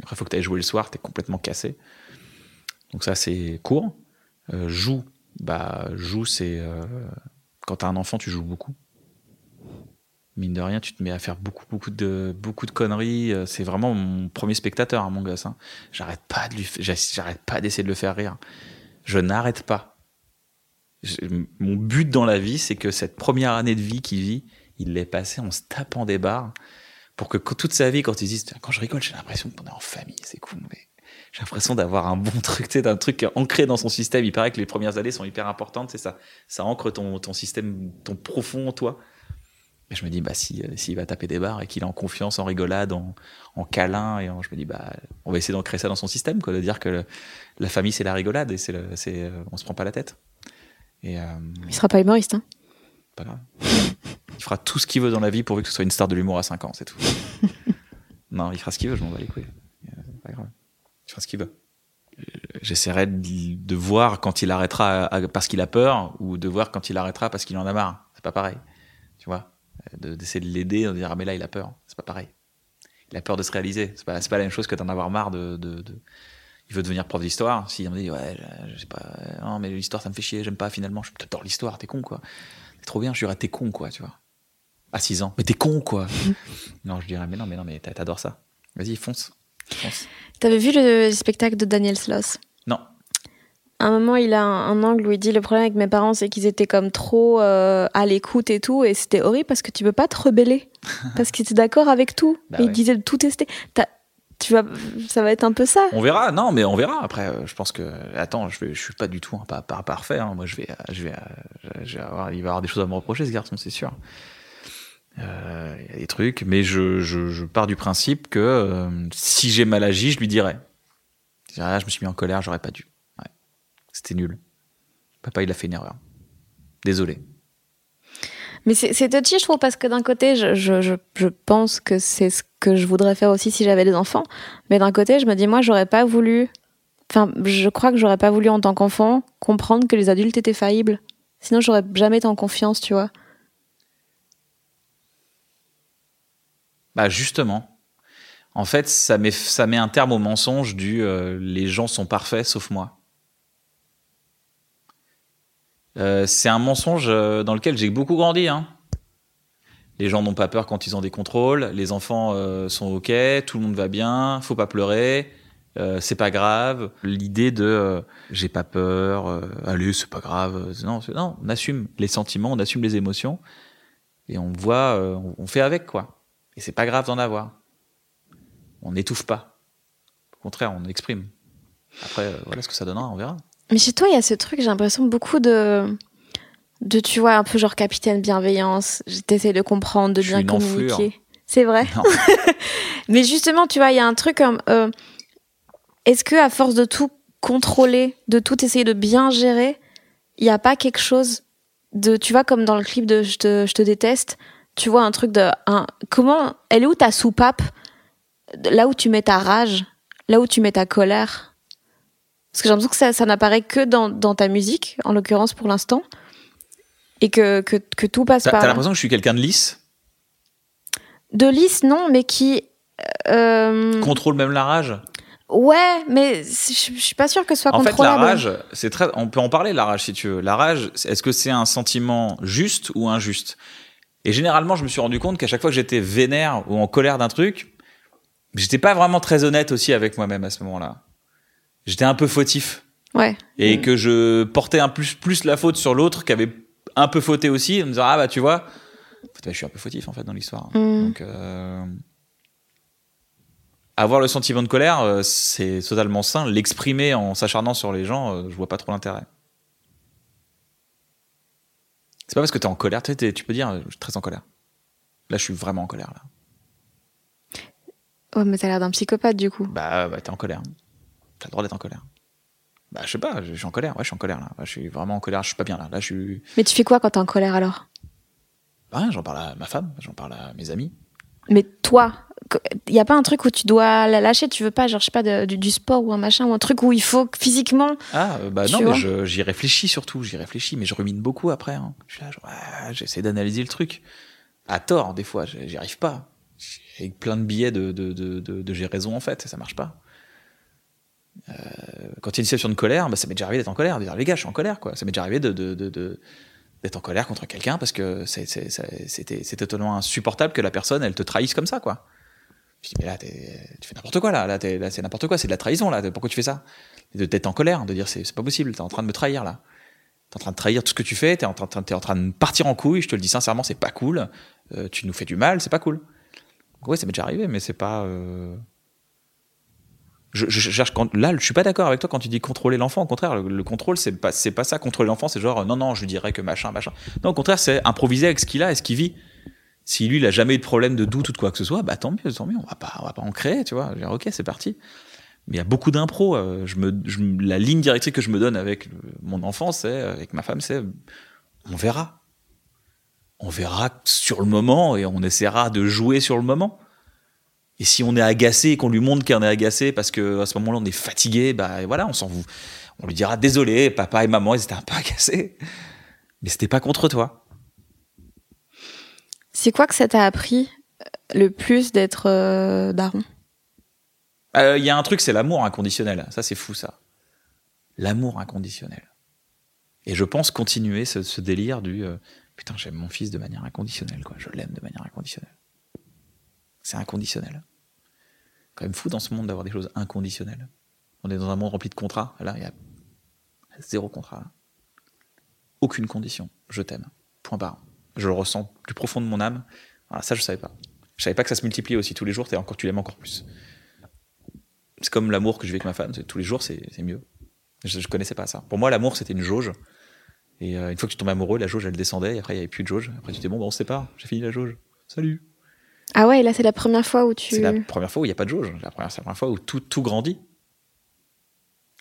Speaker 2: Après, il faut que tu ailles jouer le soir, t'es complètement cassé. Donc ça, c'est court. Euh, joue, bah, joue, c'est... Euh, quand t'as un enfant, tu joues beaucoup. Mine de rien, tu te mets à faire beaucoup, beaucoup de, beaucoup de conneries. Euh, C'est vraiment mon premier spectateur, hein, mon gosse. hein. J'arrête pas de lui, j'arrête pas d'essayer de le faire rire. Je n'arrête pas. Mon but dans la vie, c'est que cette première année de vie qu'il vit, il l'ait passée en se tapant des barres pour que toute sa vie, quand il se dise, quand je rigole, j'ai l'impression qu'on est en famille, c'est cool, mais j'ai l'impression d'avoir un bon truc, tu sais, d'un truc ancré dans son système. Il paraît que les premières années sont hyper importantes, c'est ça. Ça ancre ton, système, ton profond en toi. Et je me dis, bah, si, euh, s'il va taper des barres et qu'il est en confiance, en rigolade, en, en câlin, et en- je me dis, bah, on va essayer d'ancrer ça dans son système, quoi, de dire que la famille, c'est la rigolade et c'est, euh, on se prend pas la tête. Et, euh,
Speaker 1: Il sera pas humoriste, hein.
Speaker 2: pas grave. Il fera tout ce qu'il veut dans la vie pourvu que ce soit une star de l'humour à 5 ans, c'est tout. non, il fera ce qu'il veut, je m'en bats les couilles. Euh, Pas grave. Il fera ce qu'il veut. Euh, J'essaierai de, de voir quand il arrêtera à- parce qu'il a peur ou de voir quand il arrêtera parce qu'il en a marre. C'est pas pareil. Tu vois Euh, de- D'essayer de l'aider, de dire Ah, mais là, il a peur. C'est pas pareil. Il a peur de se réaliser. C'est pas, pas la même chose que d'en avoir marre de- Il veut devenir prof d'histoire. Si on me dit Ouais, je, sais pas, euh, non, mais l'histoire, ça me fait chier, j'aime pas finalement. Je t'adore l'histoire, t'es con quoi. C'est trop bien, je dirais, t'es con, quoi, tu vois. À 6 ans. Mais t'es con, quoi. non, je dirais, mais non, mais non, mais t'a- t'adores ça. Vas-y, fonce. Fonce.
Speaker 1: T'avais vu le spectacle de Daniel Sloss?
Speaker 2: Non.
Speaker 1: À un moment, il a un, un angle où il dit le problème avec mes parents, c'est qu'ils étaient comme trop euh, à l'écoute et tout, et c'était horrible parce que tu peux pas te rebeller parce qu'ils étaient d'accord avec tout.
Speaker 2: Bah
Speaker 1: et
Speaker 2: ouais.
Speaker 1: ils disaient de tout tester. T'as- Tu vas, ça va être un peu ça.
Speaker 2: On verra, non, mais on verra. Après, euh, je pense que, attends, je, je suis pas du tout un pas, parfait. hein. Moi, je vais, je vais, euh, il va avoir des choses à me reprocher, ce garçon, c'est sûr. Euh, Il y a des trucs, mais je, pars du principe que si j'ai mal agi, je lui dirai. Je dirais, ah, je me suis mis en colère, j'aurais pas dû. C'était nul. Papa, il a fait une erreur. Désolé.
Speaker 1: Mais c'est touchy, je trouve, parce que d'un côté, je, pense que c'est ce que je voudrais faire aussi si j'avais des enfants. Mais d'un côté, je me dis, moi, j'aurais pas voulu. Enfin, je crois que j'aurais pas voulu, en tant qu'enfant, comprendre que les adultes étaient faillibles. Sinon, j'aurais jamais été en confiance, tu vois.
Speaker 2: Bah justement, en fait, ça met, ça met un terme au mensonge du euh, les gens sont parfaits sauf moi. Euh, c'est un mensonge euh, dans lequel j'ai beaucoup grandi. Hein. Les gens n'ont pas peur quand ils ont des contrôles, les enfants euh, sont ok, tout le monde va bien, faut pas pleurer, euh, c'est pas grave. L'idée de euh, j'ai pas peur, allez c'est pas grave, non, non, on assume les sentiments, on assume les émotions et on voit, on- fait avec quoi. Et c'est pas grave d'en avoir. On n'étouffe pas. Au contraire, on exprime. Après, voilà ce que ça donnera, on verra.
Speaker 1: Mais chez toi, il y a ce truc, j'ai l'impression, beaucoup de. de, tu vois, un peu genre capitaine bienveillance. T'essaies de comprendre, de
Speaker 2: Je
Speaker 1: bien communiquer. C'est vrai? Mais justement, tu vois, il y a un truc comme. euh, Est-ce que à force de tout contrôler, de tout essayer de bien gérer, il n'y a pas quelque chose de. Tu vois, comme dans le clip de Je te, je te déteste, tu vois, un truc de. Un, comment. Elle est où ta soupape? Là où tu mets ta rage, là où tu mets ta colère? Parce que j'ai l'impression que ça, ça n'apparaît que dans, dans ta musique, en l'occurrence pour l'instant. Et que, que, que tout passe
Speaker 2: T'as
Speaker 1: par
Speaker 2: t'as l'impression que je suis quelqu'un de lisse?
Speaker 1: De lisse, non, mais qui. euh,
Speaker 2: Contrôle même la rage?
Speaker 1: Ouais, mais je je suis pas sûre que ce soit
Speaker 2: En fait, la
Speaker 1: contrôlable.
Speaker 2: rage, c'est très. On peut en parler, la rage, si tu veux. La rage, est-ce que c'est un sentiment juste ou injuste? Et généralement, je me suis rendu compte qu'à chaque fois que j'étais vénère ou en colère d'un truc, j'étais pas vraiment très honnête aussi avec moi-même à ce moment-là. J'étais un peu fautif.
Speaker 1: Ouais.
Speaker 2: et que je portais un plus plus la faute sur l'autre qui avait un peu fauté aussi en me disant ah bah tu vois. En fait, ouais, je suis un peu fautif en fait dans l'histoire.
Speaker 1: Mm.
Speaker 2: donc euh, avoir le sentiment de colère euh, c'est totalement sain. L'exprimer en s'acharnant sur les gens euh, je vois pas trop l'intérêt. C'est pas parce que t'es en colère. Tu, tu peux dire euh, je suis très en colère. Là je suis vraiment en colère là.
Speaker 1: Ouais, mais t'as l'air d'un psychopathe du coup.
Speaker 2: bah, bah t'es en colère t'as le droit d'être en colère bah je sais pas je suis en colère ouais je suis en colère là je suis vraiment en colère je suis pas bien là là je suis
Speaker 1: Mais tu fais quoi quand t'es en colère alors?
Speaker 2: Bah, j'en parle à ma femme, j'en parle à mes amis.
Speaker 1: Mais toi, il y a pas un truc où tu dois la lâcher, tu veux pas, genre, je sais pas, de- du, du sport ou un machin, ou un truc où il faut que physiquement.
Speaker 2: Ah, euh, bah non, mais j'y réfléchis surtout, j'y réfléchis, mais je rumine beaucoup après. hein. Je suis là, genre, ah, j'essaie d'analyser le truc. À tort, des fois, j'y arrive pas. J'ai plein de billets de, de, de, de, de j'ai raison en fait, et ça marche pas. Euh, quand il y a une situation de colère, bah, ça m'est déjà arrivé d'être en colère, de dire les gars, je suis en colère, quoi. Ça m'est déjà arrivé de, de, de, d'être en colère contre quelqu'un parce que c'est- c'est- ça- c'était c'était totalement insupportable que la personne, elle te trahisse comme ça, quoi. Je dis, mais là, tu fais n'importe quoi, là. Là, c'est n'importe quoi, c'est de la trahison, là. Pourquoi tu fais ça? De d'être en colère, de dire, c'est c'est pas possible, t'es en train de me trahir, là. T'es en train de trahir tout ce que tu fais, t'es en, train- en train de partir en couille, je te le dis sincèrement, c'est pas cool. Euh, tu nous fais du mal, c'est pas cool. Ouais, ça m'est déjà arrivé, mais c'est pas. euh, Je, je- cherche quand, là, je suis pas d'accord avec toi quand tu dis contrôler l'enfant. Au contraire, le, le contrôle, c'est pas, c'est pas ça. Contrôler l'enfant, c'est genre, non, non, je dirais que machin, machin. Non, au contraire, c'est improviser avec ce qu'il a et ce qu'il vit. Si lui, il a jamais eu de problème de doute ou de quoi que ce soit, bah tant mieux, tant mieux. On va pas, on va pas en créer, tu vois. Je dire, ok, c'est parti. Mais il y a beaucoup d'impro. euh, je me, je la ligne directrice que je me donne avec mon enfant, c'est, euh, avec ma femme, c'est, on verra. On verra sur le moment et on essaiera de jouer sur le moment. Et si on est agacé et qu'on lui montre qu'on est agacé parce que à ce moment-là on est fatigué, bah voilà, on s'en fout. On lui dira désolé, papa et maman ils étaient un peu agacés, mais c'était pas contre toi.
Speaker 1: C'est quoi que ça t'a appris euh, le plus d'être euh, daron?
Speaker 2: Euh, Il y a un truc, c'est l'amour inconditionnel. Ça c'est fou ça. L'amour inconditionnel. Et je pense continuer ce, ce délire du euh, putain j'aime mon fils de manière inconditionnelle quoi. Je l'aime de manière inconditionnelle. C'est inconditionnel. Quand même fou dans ce monde d'avoir des choses inconditionnelles. On est dans un monde rempli de contrats. Là, il y a zéro contrat. Aucune condition. Je t'aime. Point barre. Je le ressens plus profond de mon âme. Voilà, ça, je savais pas. Je savais pas que ça se multipliait aussi tous les jours. T'es encore, tu l'aimes encore plus. C'est comme l'amour que je vis avec ma femme. Tous les jours, c'est mieux. Je, je connaissais pas ça. Pour moi, l'amour, c'était une jauge. Et euh, une fois que tu tombais amoureux, la jauge, elle descendait. Et après, il y avait plus de jauge. Après, tu dis bon, bah, on se sépare. J'ai fini la jauge. Salut.
Speaker 1: Ah ouais, là c'est la première fois où tu.
Speaker 2: C'est la première fois où il n'y a pas de jauge. Première, c'est la première fois où tout, tout grandit.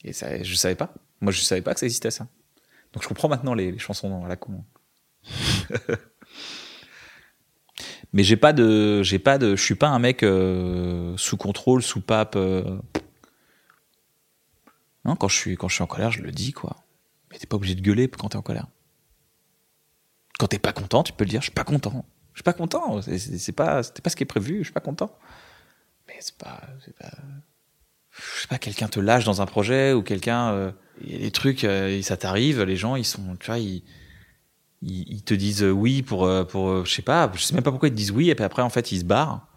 Speaker 2: Et ça, je savais pas. Moi, je savais pas que ça existait, ça. Donc, je comprends maintenant les, les chansons à la con. Mais j'ai pas de, j'ai pas suis pas un mec euh, sous contrôle, sous pape. euh. Non, quand je suis, quand je suis en colère, je le dis, quoi. Mais t'es pas obligé de gueuler quand t'es en colère. Quand t'es pas content, tu peux le dire, je suis pas content. Je suis pas content. C'est- pas, c'était pas ce qui est prévu. Je suis pas content. Mais c'est pas, c'est pas. Je sais pas, quelqu'un te lâche dans un projet ou quelqu'un, euh, il y a des trucs, euh, ça t'arrive, les gens, ils sont, tu vois, ils, ils, ils te disent oui pour, euh, pour, euh, je sais pas, je sais même pas pourquoi ils te disent oui et puis après en fait ils se barrent.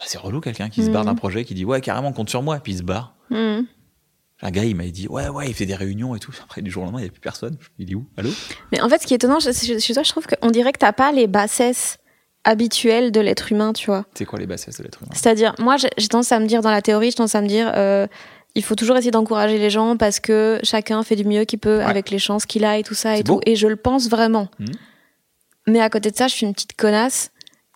Speaker 2: Bah, c'est relou quelqu'un qui se barre d'un projet, qui dit ouais carrément compte sur moi et puis il se barre.
Speaker 1: Mhm.
Speaker 2: Un gars il m'a dit ouais ouais il fait des réunions et tout. Après du jour au lendemain il y a plus personne. Il dit où? Allô?
Speaker 1: Mais en fait, ce qui est étonnant chez, toi, je trouve qu'on dirait que t'as pas les bassesses habituelles de l'être humain, tu vois.
Speaker 2: C'est quoi les bassesses de l'être humain?
Speaker 1: C'est-à-dire, moi, j'ai tendance à me dire dans la théorie, j'ai tendance à me dire, euh, il faut toujours essayer d'encourager les gens parce que chacun fait du mieux qu'il peut
Speaker 2: Ouais.
Speaker 1: avec les chances qu'il a et tout ça et
Speaker 2: C'est
Speaker 1: tout.
Speaker 2: beau.
Speaker 1: Et je le pense vraiment.
Speaker 2: Mhm.
Speaker 1: Mais à côté de ça, je suis une petite connasse.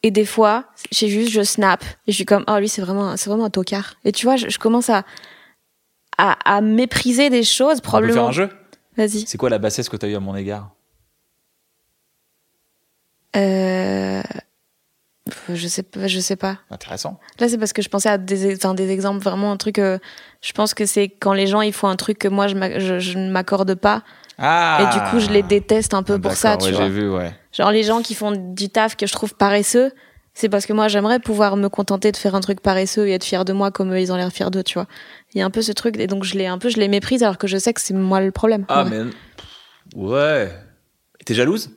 Speaker 1: Et des fois, j'ai juste, je snap. Et je suis comme, oh, lui, c'est vraiment, un- c'est vraiment un tocard. Et tu vois, je, je commence à, à, à mépriser des choses,
Speaker 2: On peut faire
Speaker 1: probablement.
Speaker 2: un jeu?
Speaker 1: Vas-y.
Speaker 2: C'est quoi la bassesse que t'as eu à mon égard?
Speaker 1: Euh... Je sais pas, je sais pas.
Speaker 2: Intéressant.
Speaker 1: Là, c'est parce que je pensais à des, enfin, des exemples, vraiment un truc. euh, je pense que c'est quand les gens ils font un truc que moi je, m'a- je, je ne m'accorde pas,
Speaker 2: Ah
Speaker 1: et du coup je les déteste un peu pour ça, tu
Speaker 2: ouais,
Speaker 1: vois.
Speaker 2: J'ai vu ouais.
Speaker 1: Genre les gens qui font du taf que je trouve paresseux, c'est parce que moi j'aimerais pouvoir me contenter de faire un truc paresseux et être fier de moi comme eux ils ont l'air fiers d'eux, tu vois. Il y a un peu ce truc et donc je l'ai un peu, je les méprise alors que je sais que c'est moi le problème.
Speaker 2: Ah,
Speaker 1: Ouais.
Speaker 2: mais. Ouais. T'es jalouse?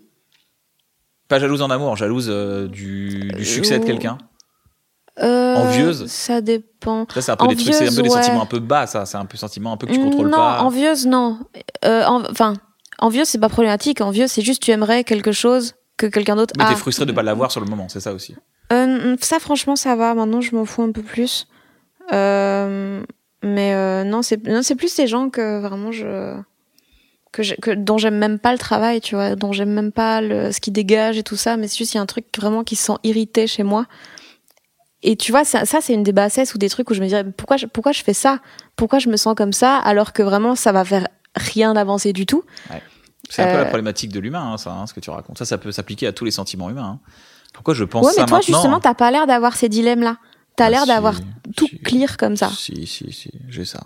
Speaker 2: Pas jalouse en amour, jalouse euh, du, du succès de
Speaker 1: Euh,
Speaker 2: quelqu'un.
Speaker 1: Euh,
Speaker 2: envieuse
Speaker 1: Ça dépend.
Speaker 2: Ça, c'est un peu des trucs, un peu des sentiments un peu bas, ça. C'est un peu sentiment un peu que tu contrôles
Speaker 1: non,
Speaker 2: pas.
Speaker 1: envieuse, non. En- Enfin, envieuse, c'est pas problématique. Envieuse, c'est juste tu aimerais quelque chose que quelqu'un d'autre
Speaker 2: Mais
Speaker 1: a.
Speaker 2: t'es frustré de pas l'avoir sur le moment, c'est ça aussi.
Speaker 1: Ça, franchement, ça va. Maintenant, je m'en fous un peu plus. Mais non, c'est non, c'est plus des gens que vraiment je que, que dont j'aime même pas le travail, tu vois, dont j'aime même pas le, ce qui dégage et tout ça. Mais c'est juste il y a un truc vraiment qui se sent irrité chez moi. Et tu vois, ça, ça c'est une des bassesses ou des trucs où je me dirais pourquoi je, pourquoi je fais ça? Pourquoi je me sens comme ça alors que vraiment ça va faire rien d'avancer du tout?
Speaker 2: Ouais. C'est un peu
Speaker 1: Euh,
Speaker 2: la problématique de l'humain, hein, ça, hein, ce que tu racontes. Ça, ça peut s'appliquer à tous les sentiments humains. hein. Pourquoi je pense
Speaker 1: Ouais,
Speaker 2: ça
Speaker 1: mais toi,
Speaker 2: maintenant?
Speaker 1: justement, t'as pas l'air d'avoir ces dilemmes-là. T'as
Speaker 2: Ah,
Speaker 1: l'air
Speaker 2: si,
Speaker 1: d'avoir tout
Speaker 2: si.
Speaker 1: clear comme ça.
Speaker 2: Si, si, si, j'ai ça.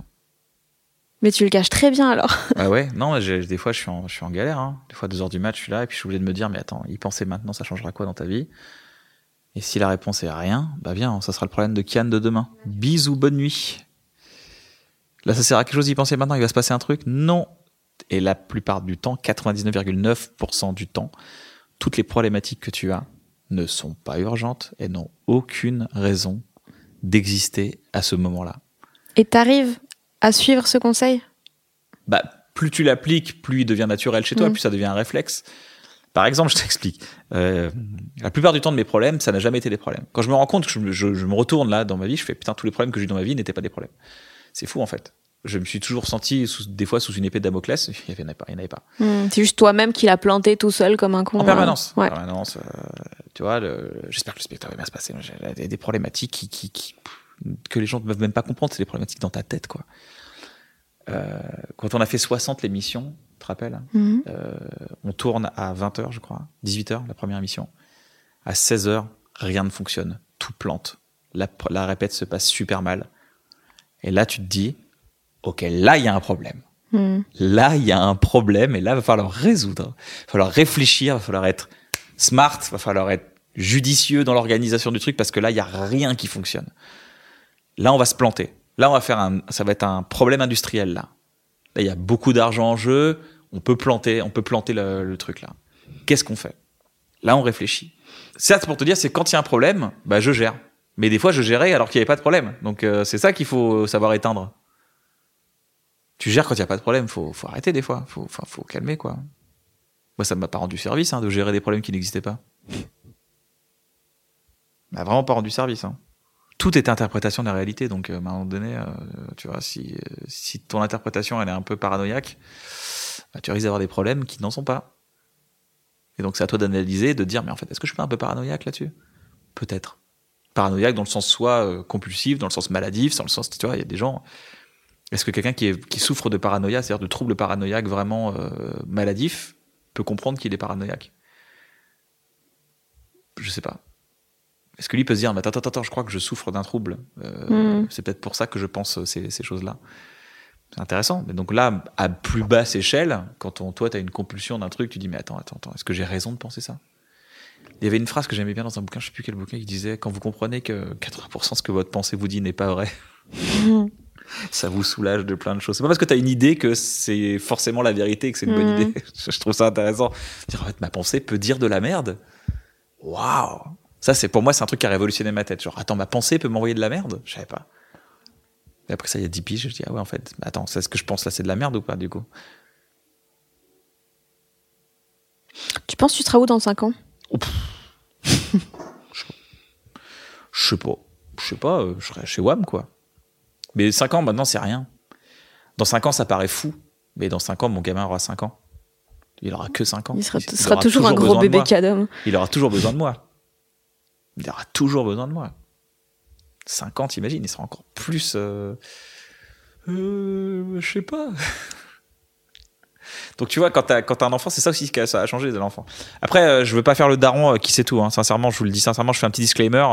Speaker 1: Mais tu le caches très bien alors.
Speaker 2: Ah ouais, non, des fois, je suis en, je suis en galère. Hein. Des fois, à deux heures du match, je suis là et puis je suis obligé de me dire, mais attends, y penser maintenant, ça changera quoi dans ta vie? Et si la réponse est rien, bah bien, ça sera le problème de Kian de demain. Bisous, bonne nuit. Là, ça sert à quelque chose d'y penser maintenant, il va se passer un truc? Non. Et la plupart du temps, 99,9% du temps, toutes les problématiques que tu as ne sont pas urgentes et n'ont aucune raison d'exister à ce moment-là.
Speaker 1: Et t'arrives à suivre ce conseil?
Speaker 2: Bah, plus tu l'appliques, plus il devient naturel chez toi,
Speaker 1: Mm.
Speaker 2: plus ça devient un réflexe. Par exemple, je t'explique. Euh, la plupart du temps de mes problèmes, ça n'a jamais été des problèmes. Quand je me rends compte que je, me- je- je me retourne là dans ma vie, je fais putain, tous les problèmes que j'ai eu dans ma vie n'étaient pas des problèmes. C'est fou en fait. Je me suis toujours senti sous- des fois sous une épée de Damoclès. Il n'y en avait pas. Il y en avait pas.
Speaker 1: Hmm, C'est juste toi-même qui l'as planté tout seul comme un con.
Speaker 2: En permanence.
Speaker 1: hein. Ouais.
Speaker 2: En permanence. euh, tu vois, j'espère que le spectacle va bien se passer. J'ai des, des problématiques qui, qui, qui- que les gens ne peuvent même pas comprendre. C'est des problématiques dans ta tête, quoi. Euh, quand on a fait 60 l'émission, tu te rappelles
Speaker 1: Mhm.
Speaker 2: Euh, On tourne à 20h, je crois. 18h, la première émission. À 16h, rien ne fonctionne. Tout plante. La, répète se passe super mal. Et là, tu te dis, OK, là, il y a un problème
Speaker 1: Hmm.
Speaker 2: là, il y a un problème et là, il va falloir résoudre. Il va falloir réfléchir, il va falloir être smart, il va falloir être judicieux dans l'organisation du truc parce que là, il n'y a rien qui fonctionne. Là, on va se planter. Là, on va faire un, ça va être un problème industriel, là. Là, il y a beaucoup d'argent en jeu. On peut planter, on peut planter le, truc, là. Qu'est-ce qu'on fait? Là, on réfléchit. C'est pour te dire, c'est quand il y a un problème, bah, je gère. Mais des fois, je gérais alors qu'il n'y avait pas de problème. Donc, euh, c'est ça qu'il faut savoir éteindre. Tu gères quand il n'y a pas de problème. Faut, faut arrêter des fois. Faut, enfin, faut calmer, quoi. Moi, ça ne m'a pas rendu service hein, de gérer des problèmes qui n'existaient pas. m'a vraiment pas rendu service. Hein. Tout est interprétation de la réalité. Donc, euh, à un moment donné, euh, tu vois, si, euh, si ton interprétation elle est un peu paranoïaque, bah, tu risques d'avoir des problèmes qui n'en sont pas. Et donc, c'est à toi d'analyser, de dire, mais en fait, est-ce que je suis pas un peu paranoïaque là-dessus? Peut-être. Paranoïaque dans le sens soit compulsif, dans le sens maladif, dans le sens, tu vois, il y a des gens. Est-ce que quelqu'un qui, est- qui souffre de paranoïa, c'est-à-dire de troubles paranoïaques vraiment euh, maladifs, peut comprendre qu'il est paranoïaque? Je sais pas. Est-ce que lui peut se dire, mais attends, attends, attends, je crois que je souffre d'un trouble. Euh,
Speaker 1: Mhm.
Speaker 2: C'est peut-être pour ça que je pense ces, ces choses-là. C'est intéressant. Mais donc là, à plus basse échelle, quand on, toi, tu as une compulsion d'un truc, tu dis, mais attends, attends, attends, est-ce que j'ai raison de penser ça? Il y avait une phrase que j'aimais bien dans un bouquin, je sais plus quel bouquin, qui disait, quand vous comprenez que 80% de ce que votre pensée vous dit n'est pas vrai,
Speaker 1: Mhm.
Speaker 2: ça vous soulage de plein de choses. C'est pas parce que tu as une idée que c'est forcément la vérité et que c'est une bonne
Speaker 1: Mhm.
Speaker 2: idée. Je trouve ça intéressant. Dire, en fait, ma pensée peut dire de la merde. Waouh Ça, c'est pour moi, c'est un truc qui a révolutionné ma tête. Genre, attends, ma pensée peut m'envoyer de la merde? Je savais pas. Et après ça, il y a 10 piges, je dis, ah ouais, en fait, attends, c'est ce que je pense là, c'est de la merde ou pas, du coup?
Speaker 1: Tu penses que tu seras où dans 5 ans?
Speaker 2: Je sais pas. Je sais pas, euh, je serais chez WAM, quoi. Mais 5 ans, maintenant, c'est rien. Dans 5 ans, ça paraît fou. Mais dans 5 ans, mon gamin aura 5 ans. Il aura que 5 ans.
Speaker 1: Il sera, ce
Speaker 2: Il
Speaker 1: sera
Speaker 2: aura
Speaker 1: toujours un gros bébé cadom.
Speaker 2: Il aura toujours besoin de moi. Il aura toujours besoin de moi. 50, t'imagines, il sera encore plus. Euh... euh, je sais pas. Donc tu vois, quand t'as quand t'as un enfant, c'est ça aussi que ça a changé de l'enfant. Après, euh, je veux pas faire le daron euh, qui sait tout. Hein. Sincèrement, je vous le dis sincèrement, je fais un petit disclaimer.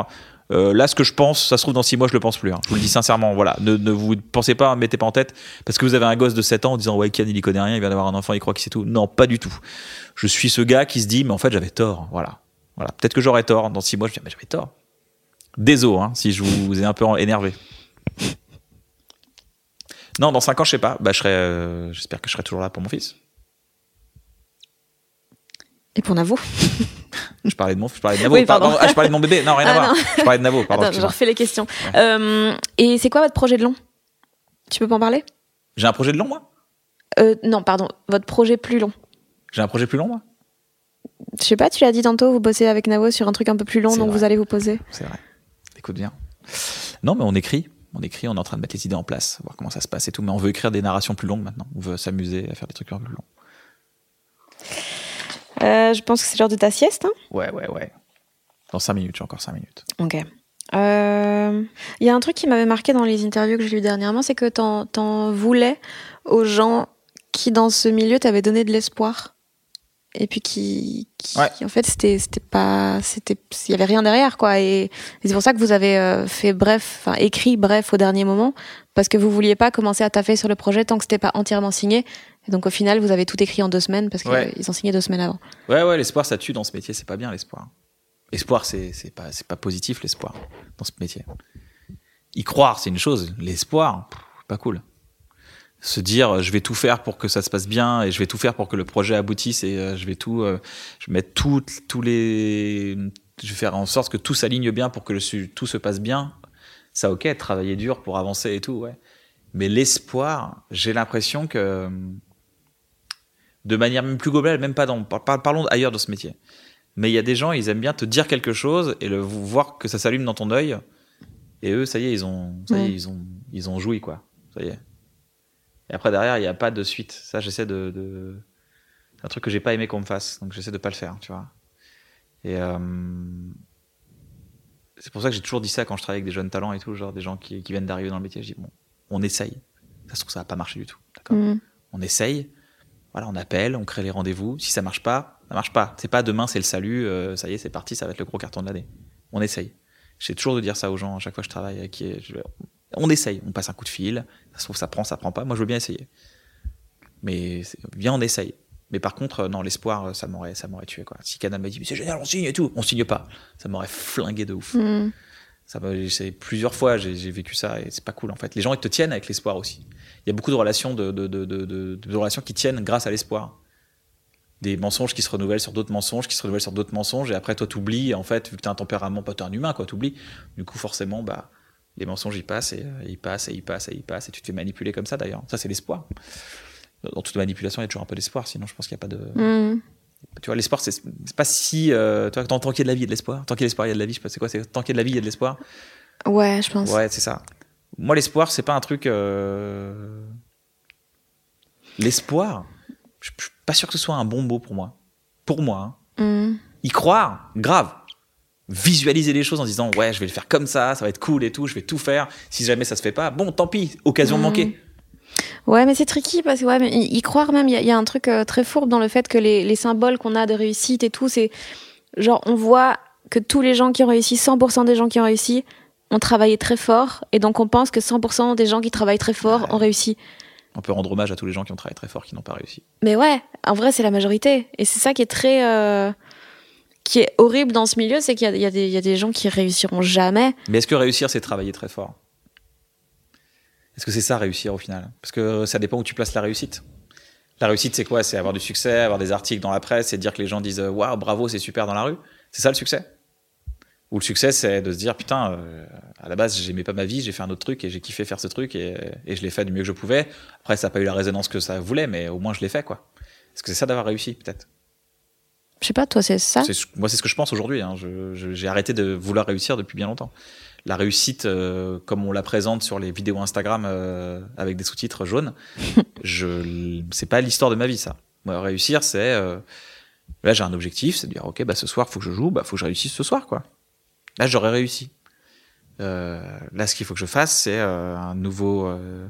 Speaker 2: Euh, là, ce que je pense, ça se trouve dans 6 mois, je le pense plus. hein. Je vous le dis sincèrement. Voilà, ne, ne vous pensez pas, mettez pas en tête parce que vous avez un gosse de 7 ans en disant ouais, Ken, il y connaît rien, il vient d'avoir un enfant, il croit qu'il sait tout. Non, pas du tout. Je suis ce gars qui se dit mais en fait, j'avais tort. Voilà, voilà. Peut-être que j'aurais tort. Dans 6 mois, je dis mais j'avais tort. Désolé hein, si je vous ai un peu énervé. Non, dans 5 ans, je sais pas. Bah, je serai. euh, J'espère que je serai toujours là pour mon fils.
Speaker 1: Et pour Navo
Speaker 2: Je parlais de mon, je parlais de Navo.
Speaker 1: Oui, pardon.
Speaker 2: Ah, je parlais de mon bébé. Non, rien à
Speaker 1: Ah,
Speaker 2: voir.
Speaker 1: non.
Speaker 2: Je parlais de Navo. Pardon.
Speaker 1: Attends, je refais les questions. Euh, et c'est quoi votre projet de long? Tu peux m'en parler?
Speaker 2: J'ai un projet de long, moi?
Speaker 1: euh, Non, pardon, votre projet plus long.
Speaker 2: J'ai un projet plus long, moi?
Speaker 1: Je sais pas, tu l'as dit tantôt, vous bossez avec Navo sur un truc un peu plus long, donc
Speaker 2: vrai.
Speaker 1: vous allez vous poser.
Speaker 2: C'est vrai. Écoute bien. Non, mais on écrit. On écrit. On est en train de mettre les idées en place, voir comment ça se passe et tout. Mais on veut écrire des narrations plus longues maintenant. On veut s'amuser à faire des trucs un peu plus longs.
Speaker 1: Euh, je pense que c'est l'heure de ta sieste. hein
Speaker 2: Ouais, ouais, ouais. Dans 5 minutes. J'ai encore 5 minutes.
Speaker 1: ok. Euh, Il y a un truc qui m'avait marqué dans les interviews que j'ai lues dernièrement, c'est que t'en, t'en voulais aux gens qui dans ce milieu t'avait donné de l'espoir et puis qui, qui,
Speaker 2: Ouais.
Speaker 1: en fait c'était c'était pas c'était il y avait rien derrière quoi et, et c'est pour ça que vous avez euh, fait bref enfin écrit bref au dernier moment parce que vous vouliez pas commencer à taffer sur le projet tant que c'était pas entièrement signé et donc au final vous avez tout écrit en deux semaines parce qu'ils
Speaker 2: Ouais.
Speaker 1: ont signé deux semaines avant
Speaker 2: Ouais, ouais, l'espoir, ça tue dans ce métier. C'est pas bien, l'espoir. L'espoir, c'est c'est pas, c'est pas positif, l'espoir, dans ce métier. Y croire, c'est une chose. L'espoir, pas cool. Se dire, je vais tout faire pour que ça se passe bien et je vais tout faire pour que le projet aboutisse et euh, je vais tout, euh, je vais mettre tout, tous les, je vais faire en sorte que tout s'aligne bien pour que le, tout se passe bien. Ça, ok, travailler dur pour avancer et tout, ouais. Mais l'espoir, j'ai l'impression que, de manière même plus globale, même pas dans, par- par- parlons ailleurs de ce métier. Mais il y a des gens, ils aiment bien te dire quelque chose et le voir que ça s'allume dans ton œil. Et eux, ça y est, ils ont, ça y est,
Speaker 1: Ouais.
Speaker 2: ils ont, ils ont joui quoi. Ça y est. Et après derrière, il n'y a pas de suite. Ça, j'essaie de, de... c'est un truc que j'ai pas aimé qu'on me fasse, donc j'essaie de pas le faire, tu vois. Et euh, c'est pour ça que j'ai toujours dit ça quand je travaille avec des jeunes talents et tout, genre des gens qui, qui viennent d'arriver dans le métier. Je dis bon, on essaye. Ça se trouve ça va pas marcher du tout, d'accord?
Speaker 1: Mhm.
Speaker 2: on essaye, voilà, on appelle, on crée les rendez-vous. Si ça marche pas, ça marche pas. C'est pas demain, c'est le salut, euh, ça y est, c'est parti, ça va être le gros carton de l'année. On essaye. J'essaie toujours de dire ça aux gens à chaque fois que je travaille. avec Qui je- on essaye, on passe un coup de fil. Ça se trouve, ça prend, ça prend pas. Moi, je veux bien essayer. Mais viens, on essaye. Mais par contre, euh, non, l'espoir, euh, ça m'aurait, ça m'aurait tué quoi. Si Canal m'a dit, mais c'est génial, on signe et tout, on signe pas, ça m'aurait flingué de ouf.
Speaker 1: Mhm.
Speaker 2: Ça plusieurs fois j'ai vécu ça et c'est pas cool en fait. Les gens ils te tiennent avec l'espoir aussi. Il y a beaucoup de relations de, de, de, de, de- de relations qui tiennent grâce à l'espoir. Des mensonges qui se renouvellent sur d'autres mensonges, qui se renouvellent sur d'autres mensonges et après toi t'oublies en fait vu que t'as un tempérament pas t'es un humain quoi t'oublies. Du coup forcément bah les mensonges ils passent et euh, ils passent et ils passent et ils passent et tu te fais manipuler comme ça d'ailleurs. Ça c'est l'espoir. Dans toute manipulation il y a toujours un peu d'espoir sinon je pense qu'il y a pas de
Speaker 1: Mhm.
Speaker 2: tu vois, l'espoir, c'est pas si. Euh, tu vois, tant, qu'il y a de la vie, il y a de l'espoir. Tant qu'il y a de l'espoir, il y a de la vie. Je sais pas, c'est quoi c'est Tant qu'il y a de la vie, il y a de l'espoir.
Speaker 1: ouais je pense
Speaker 2: Ouais, c'est ça. Moi, l'espoir, c'est pas un truc. euh, L'espoir, je je suis pas sûr que ce soit un bon mot pour moi. Pour moi. hein.
Speaker 1: Mhm.
Speaker 2: Y croire, grave. Visualiser les choses en disant, ouais, je vais le faire comme ça, ça va être cool et tout, je vais tout faire. Si jamais ça se fait pas, bon, tant pis, occasion
Speaker 1: Mhm.
Speaker 2: manquée.
Speaker 1: Ouais, mais c'est tricky parce que ouais, mais y, y croire même, il y, a- il y a un truc euh, très fourbe dans le fait que les, les symboles qu'on a de réussite et tout, c'est genre on voit que tous les gens qui ont réussi, 100% des gens qui ont réussi, ont travaillé très fort et donc on pense que 100% des gens qui travaillent très fort
Speaker 2: Ouais.
Speaker 1: ont réussi.
Speaker 2: On peut rendre hommage à tous les gens qui ont travaillé très fort, qui n'ont pas réussi.
Speaker 1: Mais ouais, en vrai, c'est la majorité et c'est ça qui est très euh, qui est horrible dans ce milieu, c'est qu'il y a, des- gens qui réussiront jamais.
Speaker 2: Mais est-ce que réussir, c'est travailler très fort? Est-ce que c'est ça réussir au final? Parce que ça dépend où tu places la réussite. La réussite, c'est quoi? C'est avoir du succès, avoir des articles dans la presse et dire que les gens disent euh, Waouh, bravo, c'est super dans la rue. C'est ça le succès? Ou le succès, c'est de se dire Putain, euh, à la base, j'aimais pas ma vie, j'ai fait un autre truc et j'ai kiffé faire ce truc et, et je l'ai fait du mieux que je pouvais. Après, ça n'a pas eu la résonance que ça voulait, mais au moins je l'ai fait, quoi. Est-ce que c'est ça d'avoir réussi, peut-être?
Speaker 1: Je sais pas, toi, c'est ça
Speaker 2: moi, c'est ce que je pense aujourd'hui. hein. J'ai arrêté de vouloir réussir depuis bien longtemps. La réussite, euh, comme on la présente sur les vidéos Instagram euh, avec des sous-titres jaunes, je, c'est pas l'histoire de ma vie, ça. Moi, réussir, c'est euh, là, j'ai un objectif, c'est de dire, ok, bah ce soir, faut que je joue, bah faut que je réussisse ce soir, quoi. Là, j'aurais réussi. Là, ce qu'il faut que je fasse, c'est un nouveau euh,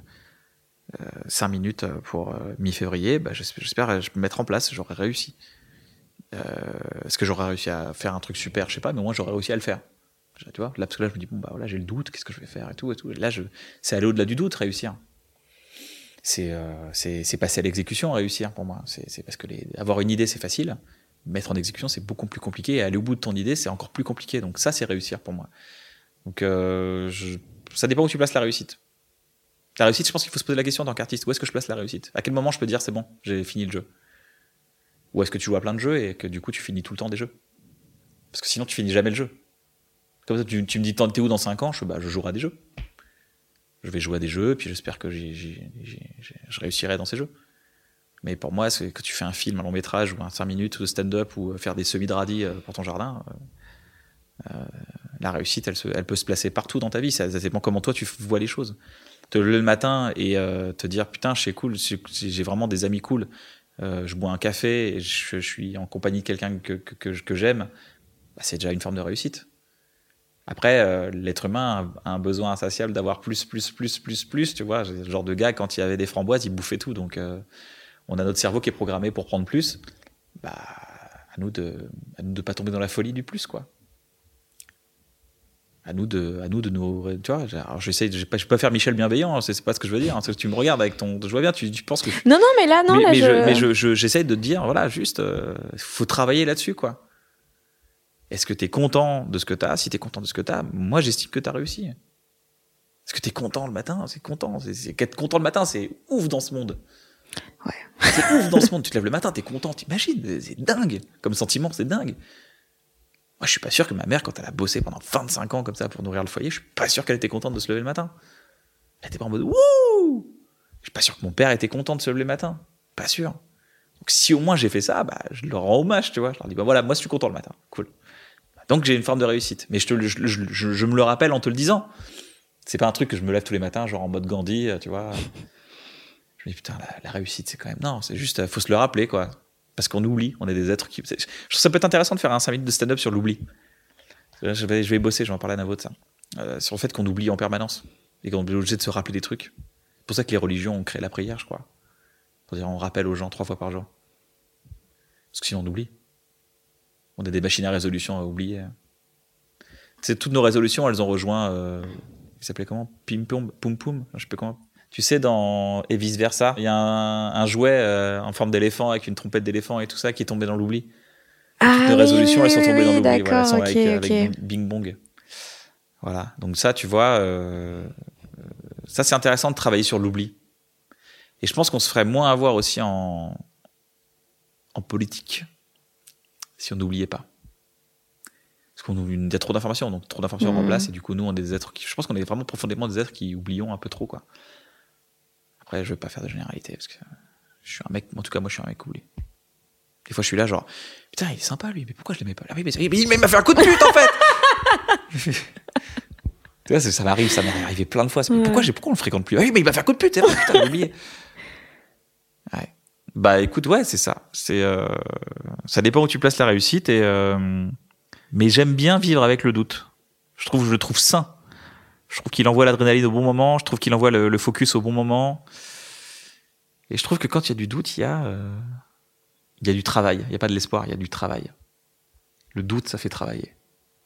Speaker 2: 5 minutes pour mi-février. Bah, j'espère, je peux mettre en place, j'aurais réussi. Euh, est-ce que j'aurais réussi à faire un truc super? Je sais pas, mais au moins j'aurais réussi à le faire. Tu vois, là, parce que là, je me dis, bon, bah voilà, j'ai le doute, qu'est-ce que je vais faire et tout, et tout. Et là, je, c'est aller au-delà du doute, réussir. C'est, euh, c'est, passer à l'exécution, réussir pour moi. C'est, c'est parce que les, avoir une idée, c'est facile. Mettre en exécution, c'est beaucoup plus compliqué. Et aller au bout de ton idée, c'est encore plus compliqué. Donc, ça, c'est réussir pour moi. Donc, euh, je, ça dépend où tu places la réussite. La réussite, je pense qu'il faut se poser la question en tant qu'artiste. Où est-ce que je place la réussite? À quel moment je peux dire, c'est bon, j'ai fini le jeu? Ou est-ce que tu joues à plein de jeux et que du coup, tu finis tout le temps des jeux? Parce que sinon, tu finis jamais le jeu. Comme ça, tu, tu me dis, t'es où dans 5 ans? Je, bah, je jouerai à des jeux. Je vais jouer à des jeux, puis j'espère que je réussirai dans ces jeux. Mais pour moi, c'est que tu fais un film, un long métrage, ou un 5 minutes de stand-up, ou faire des semis de radis euh, pour ton jardin, euh, euh, la réussite, elle, se- elle peut se placer partout dans ta vie. Ça, ça dépend comment toi tu vois les choses. Te lever le matin et euh, te dire, putain, suis cool, j'ai vraiment des amis cool, euh, je bois un café, et je, suis en compagnie de quelqu'un que, que, que, que j'aime, bah, c'est déjà une forme de réussite. Après, euh, l'être humain a un besoin insatiable d'avoir plus, plus, plus, plus, plus, tu vois. Le genre de gars, quand il y avait des framboises, il bouffait tout. Donc, euh, on a notre cerveau qui est programmé pour prendre plus, bah, à nous de, à nous de pas tomber dans la folie du plus, quoi. À nous de, à nous de nous, tu vois. Alors j'essaie, je vais pas, je vais pas faire Michel bienveillant, c'est pas ce que je veux dire. hein, que tu me regardes avec ton, je vois bien, tu, tu penses que. je-
Speaker 1: Non, non, mais là, non,
Speaker 2: mais,
Speaker 1: là,
Speaker 2: mais
Speaker 1: je...
Speaker 2: mais je- je- j'essaie de te dire, voilà, juste, euh, faut travailler là-dessus, quoi. Est-ce que tu es content de ce que tu as Si tu es content de ce que tu as, moi j'estime que tu as réussi. Est-ce que tu es content le matin? C'est content. C'est, qu'être content le matin, c'est ouf dans ce monde.
Speaker 1: Ouais.
Speaker 2: C'est ouf dans ce monde. Tu te lèves le matin, tu es content, t'imagines C'est dingue. Comme sentiment, c'est dingue. Moi, je suis pas sûr que ma mère, quand elle a bossé pendant 25 ans comme ça pour nourrir le foyer, je suis pas sûr qu'elle était contente de se lever le matin. Elle était pas en mode wouh Je suis pas sûr que mon père était content de se lever le matin. Pas sûr. Donc si au moins j'ai fait ça, bah, je leur rends hommage, tu vois. Je leur dis, bah voilà, moi je suis content le matin. Cool. Donc j'ai une forme de réussite. Mais je, te, je, me le rappelle en te le disant. C'est pas un truc que je me lève tous les matins, genre en mode Gandhi, tu vois. Je me dis, putain, la, la réussite, c'est quand même. Non, c'est juste, euh, faut se le rappeler, quoi. Parce qu'on oublie, on est des êtres qui. Je trouve ça peut être intéressant de faire un 5 minutes de stand-up sur l'oubli. Je vais, bosser, je vais en parler à Navo de ça. Euh, sur le fait qu'on oublie en permanence. Et qu'on est obligé de se rappeler des trucs. C'est pour ça que les religions ont créé la prière, je crois. Pour dire, on rappelle aux gens trois fois par jour. Parce que sinon, on oublie. On a des machines à résolution à oublier. Toutes nos résolutions, elles ont rejoint. Euh, il s'appelait comment? Pim Pum Poum Poum Je sais pas comment. Tu sais, dans Et vice versa, il y a un, un jouet euh, en forme d'éléphant avec une trompette d'éléphant et tout ça qui est tombé dans l'oubli.
Speaker 1: Ah,
Speaker 2: Toutes nos
Speaker 1: oui,
Speaker 2: résolutions,
Speaker 1: oui,
Speaker 2: elles sont tombées dans l'oubli. Voilà, elles
Speaker 1: D'accord,
Speaker 2: sont
Speaker 1: ok,
Speaker 2: avec, euh, avec Bing Bong. Voilà. Donc ça, tu vois, euh, ça c'est intéressant de travailler sur l'oubli. Et je pense qu'on se ferait moins avoir aussi en, en politique si on n'oubliait pas. Parce qu'on il y a trop d'informations, donc trop d'informations
Speaker 1: Mhm.
Speaker 2: remplace, et du coup, nous, on est des êtres qui, je pense qu'on est vraiment profondément des êtres qui oublions un peu trop, quoi. Après, je veux pas faire de généralité, parce que je suis un mec, en tout cas, moi, je suis un mec oubli. Des fois, je suis là, genre, putain, il est sympa, lui, mais pourquoi je l'aimais pas? Ah oui, mais, mais il m'a fait un coup de pute, en fait Tu vois, ça, m'arrive, ça m'est arrivé plein de fois. mais Pourquoi, pourquoi on le fréquente plus? Ah oui, mais il m'a fait un coup de pute, vrai, putain, j'ai oublié. Ouais. Bah écoute, ouais, c'est ça. C'est, euh, ça dépend où tu places la réussite. Et, euh, mais j'aime bien vivre avec le doute. Je trouve, je le trouve sain. Je trouve qu'il envoie l'adrénaline au bon moment. Je trouve qu'il envoie le, focus au bon moment. Et je trouve que quand il y a du doute, il y a, euh, il y a du travail. Il n'y a pas de l'espoir, il y a du travail. Le doute, ça fait travailler.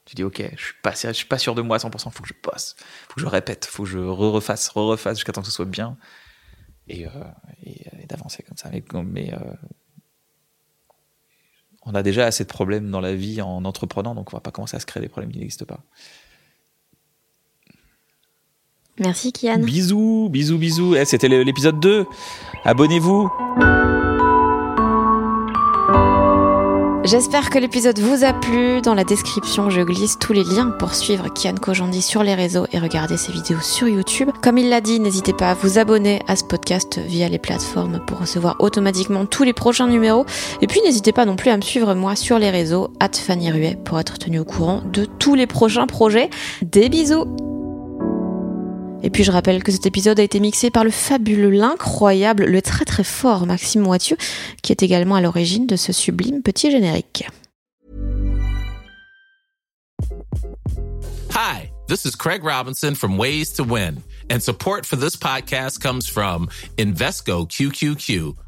Speaker 2: Tu dis, ok, je suis pas, suis pas sûr de moi à 100%, faut que je bosse, faut que je répète, faut que je re-refasse, re-refasse jusqu'à temps que ce soit bien. Et, euh, et, et d'avancer comme ça. Mais, mais, euh, on a déjà assez de problèmes dans la vie en entreprenant, donc on va pas commencer à se créer des problèmes qui n'existent pas.
Speaker 1: Merci, Kian.
Speaker 2: Bisous, bisous, bisous. Eh, C'était l'épisode 2. Abonnez-vous.
Speaker 1: J'espère que l'épisode vous a plu. Dans la description, je glisse tous les liens pour suivre Kian Kojandi sur les réseaux et regarder ses vidéos sur YouTube. Comme il l'a dit, n'hésitez pas à vous abonner à ce podcast via les plateformes pour recevoir automatiquement tous les prochains numéros. Et puis n'hésitez pas non plus à me suivre moi sur les réseaux Fanny Ruet pour être tenu au courant de tous les prochains projets. Des bisous et puis je rappelle que cet épisode a été mixé par le fabuleux, l'incroyable, le très très fort Maxime Moitieu, qui est également à l'origine de ce sublime petit générique.
Speaker 3: Hi, this is Craig Robinson from Ways to Win, and support for this podcast comes from Invesco QQQ,